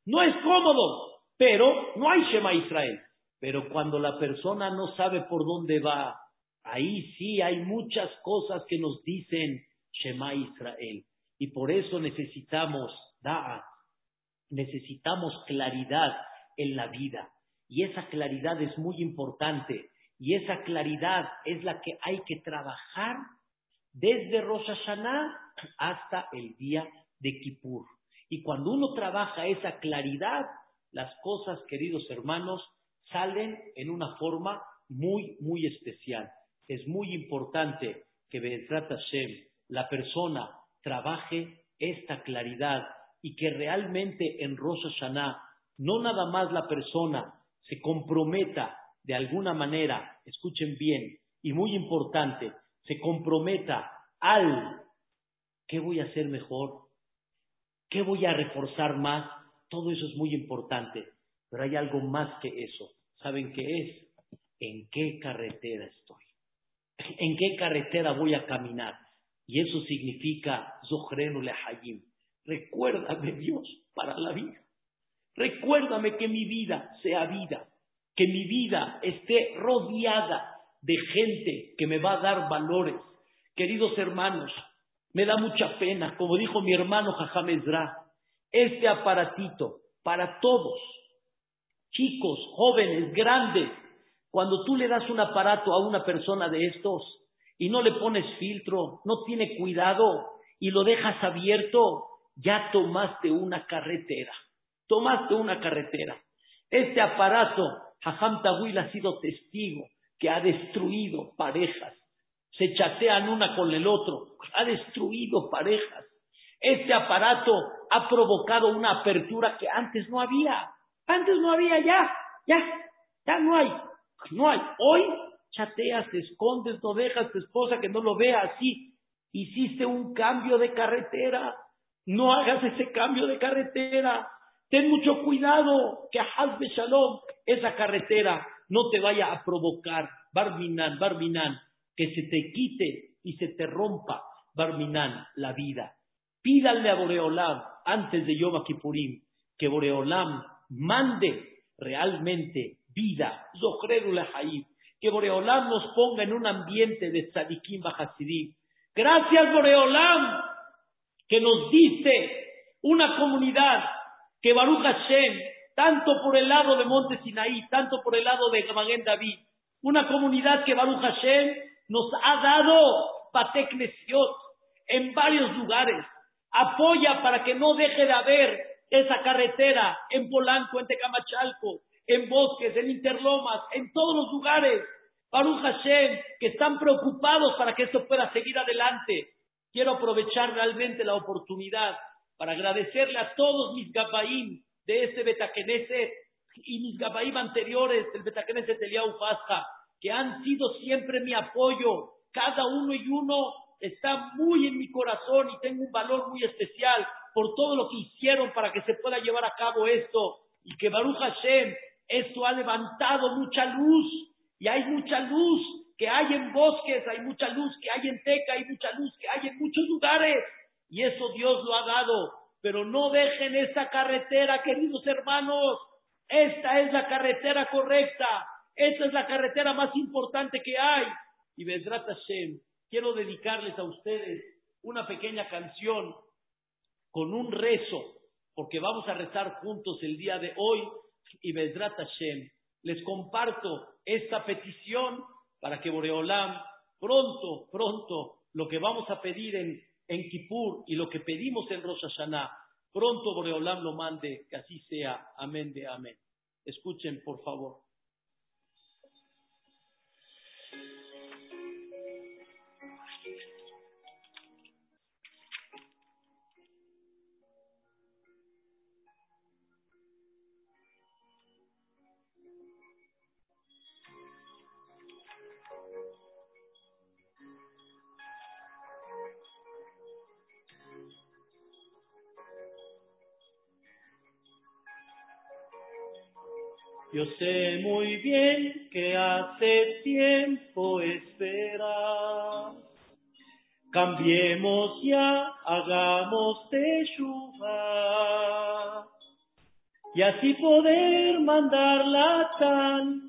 No es cómodo, pero no hay Shema Israel. Pero cuando la persona no sabe por dónde va, ahí sí hay muchas cosas que nos dicen Shema Israel. Y por eso necesitamos da'a, necesitamos claridad en la vida. Y esa claridad es muy importante. Y esa claridad es la que hay que trabajar desde Rosh Hashanah hasta el día de Kippur. Y cuando uno trabaja esa claridad, las cosas, queridos hermanos, salen en una forma muy, muy especial. Es muy importante que Be'ezrat Hashem, la persona, trabaje esta claridad y que realmente en Rosh no nada más la persona se comprometa de alguna manera, escuchen bien, y muy importante, se comprometa al ¿qué voy a hacer mejor? ¿Qué voy a reforzar más? Todo eso es muy importante, pero hay algo más que eso. ¿Saben qué es? ¿En qué carretera estoy? ¿En qué carretera voy a caminar? Y eso significa Zohrenu Lehayim. Recuérdame, Dios, para la vida. Recuérdame que mi vida sea vida, que mi vida esté rodeada de gente que me va a dar valores. Queridos hermanos, me da mucha pena, como dijo mi hermano Jajam este aparatito para todos chicos, jóvenes, grandes, cuando tú le das un aparato a una persona de estos y no le pones filtro, no tiene cuidado y lo dejas abierto, ya tomaste una carretera, tomaste una carretera. Este aparato, Hajam Tawil ha sido testigo que ha destruido parejas, se chatean una con el otro, ha destruido parejas. Este aparato ha provocado una apertura que antes no había. Antes no había ya, ya, ya no hay, no hay. Hoy chateas, te escondes, no dejas tu esposa que no lo vea así. Hiciste un cambio de carretera, no hagas ese cambio de carretera. Ten mucho cuidado que Hazbe Shalom, esa carretera, no te vaya a provocar, Barminan, Barminan, que se te quite y se te rompa, Barminan, la vida. Pídale a Boreolam antes de Yom Kippurim que Boreolam mande realmente vida, que Boreolam nos ponga en un ambiente de tzadikim bajasidim. Gracias Boreolam que nos dice una comunidad que Baruch Hashem, tanto por el lado de Monte Sinaí, tanto por el lado de Maguen David, una comunidad que Baruch Hashem nos ha dado Patek en varios lugares. Apoya para que no deje de haber esa carretera en Polanco, en Tecamachalco, en Bosques, en Interlomas, en todos los lugares. Baruch Hashem, que están preocupados para que esto pueda seguir adelante. Quiero aprovechar realmente la oportunidad para agradecerle a todos mis gabaim de este Betakeneset y mis gabaim anteriores del Betakeneset de Liao Fasja, que han sido siempre mi apoyo. Cada uno y uno está muy en mi corazón y tengo un valor muy especial por todo lo que hicieron para que se pueda llevar a cabo esto y que Baruch Hashem, esto ha levantado mucha luz y hay mucha luz que hay en bosques, hay mucha luz que hay en teca, hay mucha luz que hay en muchos lugares. Y eso Dios lo ha dado. Pero no dejen esta carretera, queridos hermanos. Esta es la carretera correcta. Esta es la carretera más importante que hay. Y Bedrat Hashem, quiero dedicarles a ustedes una pequeña canción con un rezo, porque vamos a rezar juntos el día de hoy. Y Bedrat Hashem, les comparto esta petición para que Boreolam pronto, pronto, lo que vamos a pedir en, en Kippur y lo que pedimos en Rosh Hashanah, pronto Boreolam lo mande, que así sea. Amén de amén. Escuchen, por favor. Yo sé muy bien que hace tiempo esperar. Cambiemos ya, hagamos teshuva. Y así poder mandar la tan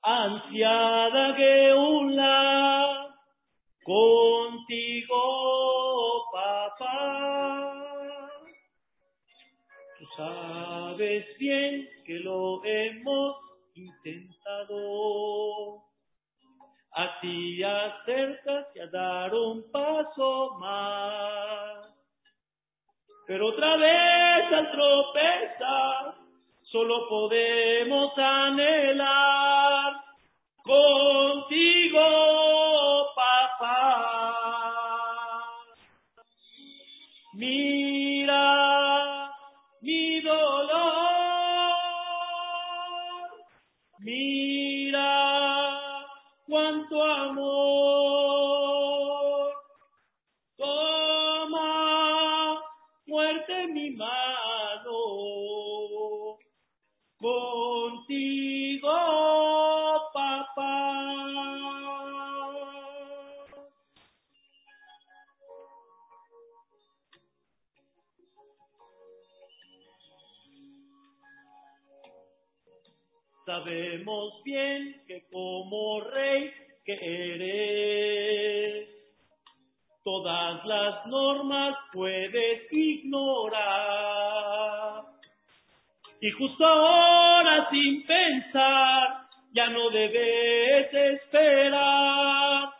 ansiada Geula contigo, papá. Sabes bien que lo hemos intentado. A ti acercas y a dar un paso más. Pero otra vez al tropezar, solo podemos anhelar contigo, papá. Mira Sabemos bien que como rey que eres, todas las normas puedes ignorar. Y justo ahora sin pensar, ya no debes esperar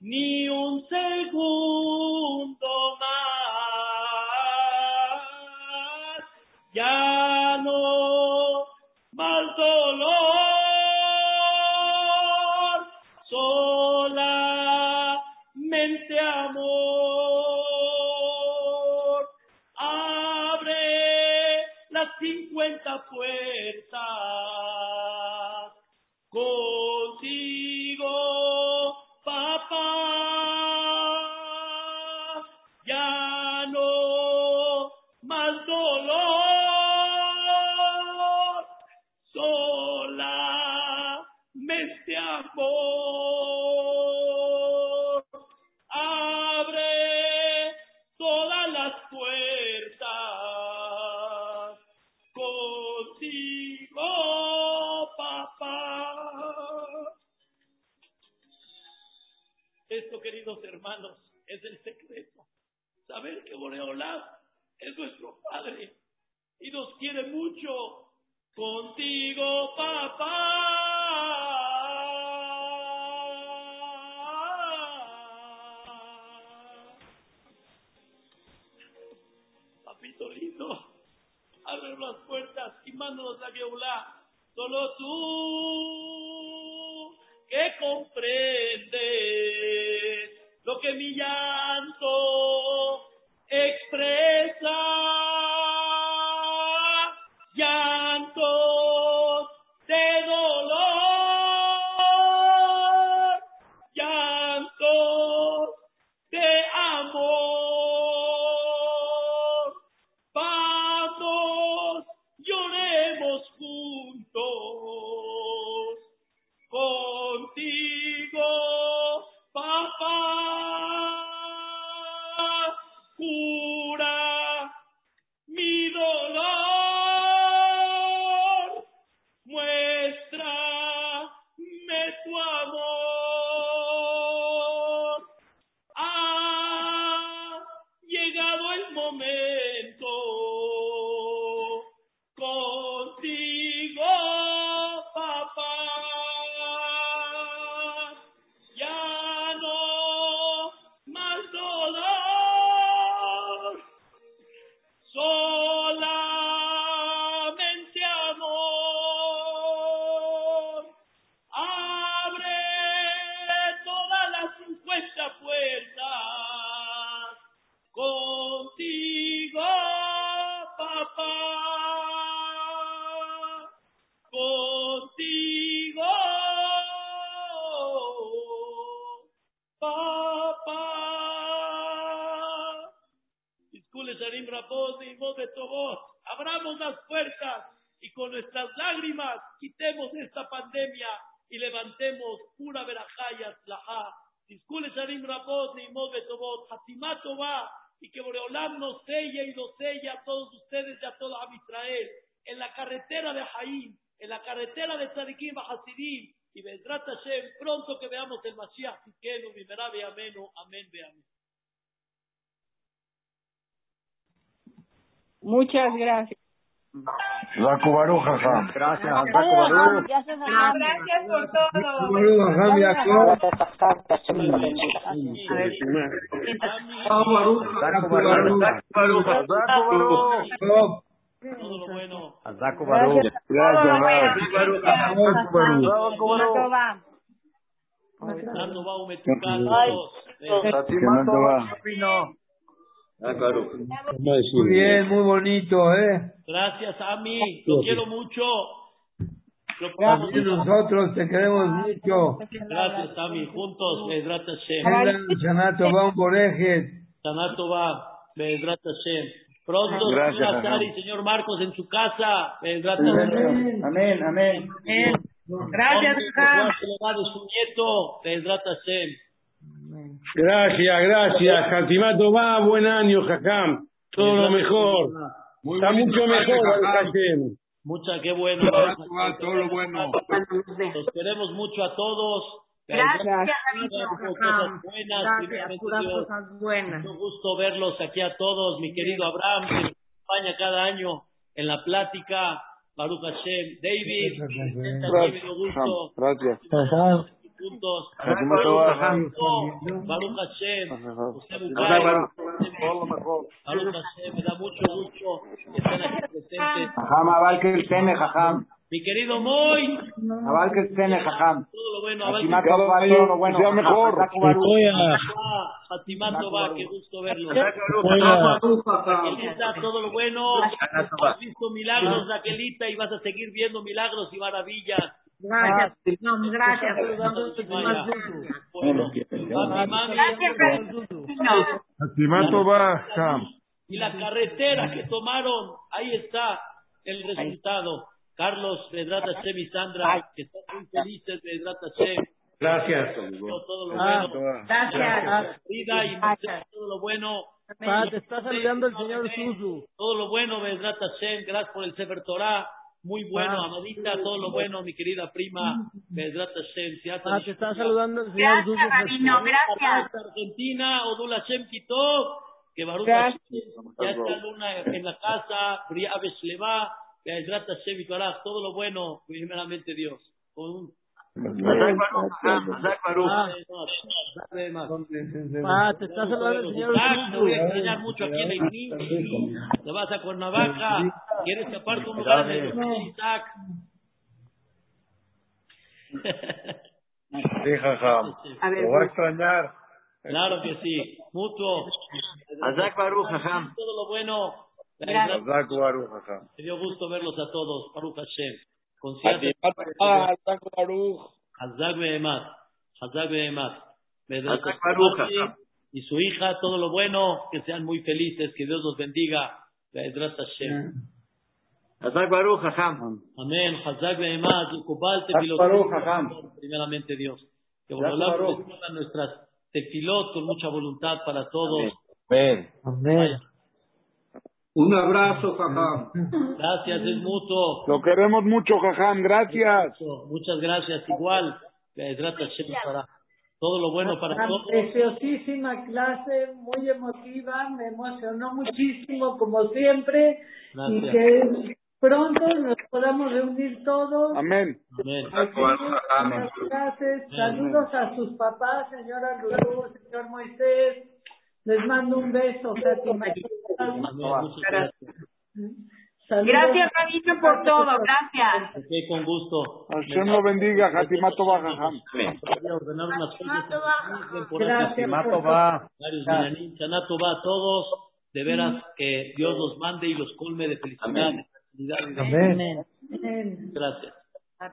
ni un segundo takwe queridos hermanos, es el secreto. Saber que Boreolá es nuestro Padre y nos quiere mucho. Contigo, papá. Papito lindo, abre las puertas y mándanos la viola. Solo tú que compré lo que gracias. Zaku Baruch, jajam. Gracias, Zaku Baruch. Gracias por todo. Baruch, jajam, Yaakov. Zaku Baruch. Baruch. Yaakov. Todo lo bueno. Zaku Baruch. Gracias, Baruch. Baruch. Va. Shana Tova. Muy bien, muy bonito, ¿eh? Gracias, Ami. Lo quiero mucho. Lo También nosotros te queremos mucho. Gracias, Ami. Juntos, Bedrat Hashem. Shana Tova, un borejet. Sanato va, Bedrat Hashem. Pronto, Gracias, Hashem. Y señor Marcos en su casa. Hashem. Amén, amén. Gracias, va de su nieto, Hashem. Gracias, gracias. Hatimato va, buen año, Jajam. Todo lo mejor. Está mucho mejor, Hashem. Mucha, qué bueno. todo lo bueno. Los queremos mucho a todos. Gracias, Cosas buenas. Mucho gusto verlos aquí a todos, mi querido Abraham, que nos acompaña cada año en la plática. Baruch Hashem, David, David, un gusto. Gracias. Juntos. Baruch Hashem, José Bucay, Baruch Hashem, me da mucho gusto que estén aquí presentes. Jajam, aval que tene, jajam. Mi querido Moy, Aval que tene, jajam. todo lo bueno, Hatimato va, todo lo bueno. sea mejor. Fatimato va, qué gusto verlo. Raquelita, todo lo bueno. Has visto milagros, Raquelita, y vas a seguir viendo milagros y maravillas. Gracias. Gracias. Mami. Hatimato va, Ham. Y la carretera que tomaron, ahí está el resultado. Carlos, Vedrat Hashem y Sandra, que están muy felices, Vedrat Hashem. gracias. Todo lo Ah, bueno. Gracias. Vida y todo lo bueno. te está saludando el señor Suzu. Todo lo bueno, Vedrat Hashem. Gracias por el Sefer Torah. Muy bueno, Amadita, todo lo bueno, mi querida prima, Vedrat Hashem. Ah, te está saludando el señor Suzu. Gracias. Argentina, Odula Hashem Kitov, que Baruch Hashem, ya está Luna en la casa, Bria Besleva, Vedrat Hashem y Torah. Todo lo bueno, primeramente Dios. Con un Ah, ah, te está saludando el señor Isaac, te voy a extrañar mucho aquí en Haití. Te vas a Cuernavaca. ¿Quieres escapar un lugar el hotel, Isaac? Sí, jajam. Lo va a extrañar. Claro que sí. Mutuo. Azak Baruch, Jajam. Todo lo bueno. Azak Baruch, jajam. Me dio gusto verlos a todos. Baruch Hashem. Concierto. Ah, Azak Baruch. Hazak Behemat. Hazak Behemat. Bedrat Hazak Baruch. Hashem Y su hija, todo lo bueno. Que sean muy felices. Que Dios los bendiga. Hashem. Baruch. Amén. Hazak Behemat. Baruch. Primeramente Dios. Que responda nuestras tefilot con mucha voluntad para todos. Amén. Amén. Un abrazo, Jajam. Gracias, es mutuo. Lo queremos mucho, jajam. Gracias. Muchas gracias. Igual. Para todo lo bueno para Una todos. preciosísima clase, muy emotiva, me emocionó muchísimo como siempre y que pronto nos podamos reunir todos. Amén. Amén. a seguir las clases. Saludos a sus papás, señora Lulú, señor Moisés. Les mando un beso, gracias. Rabino, por todo. Gracias. Ok, con gusto. Hashem lo bendiga. Hatimat Tova, jajam. Va. Tova a todos. De veras que Dios los mande y los colme de felicidad, Amén. Amén. Gracias.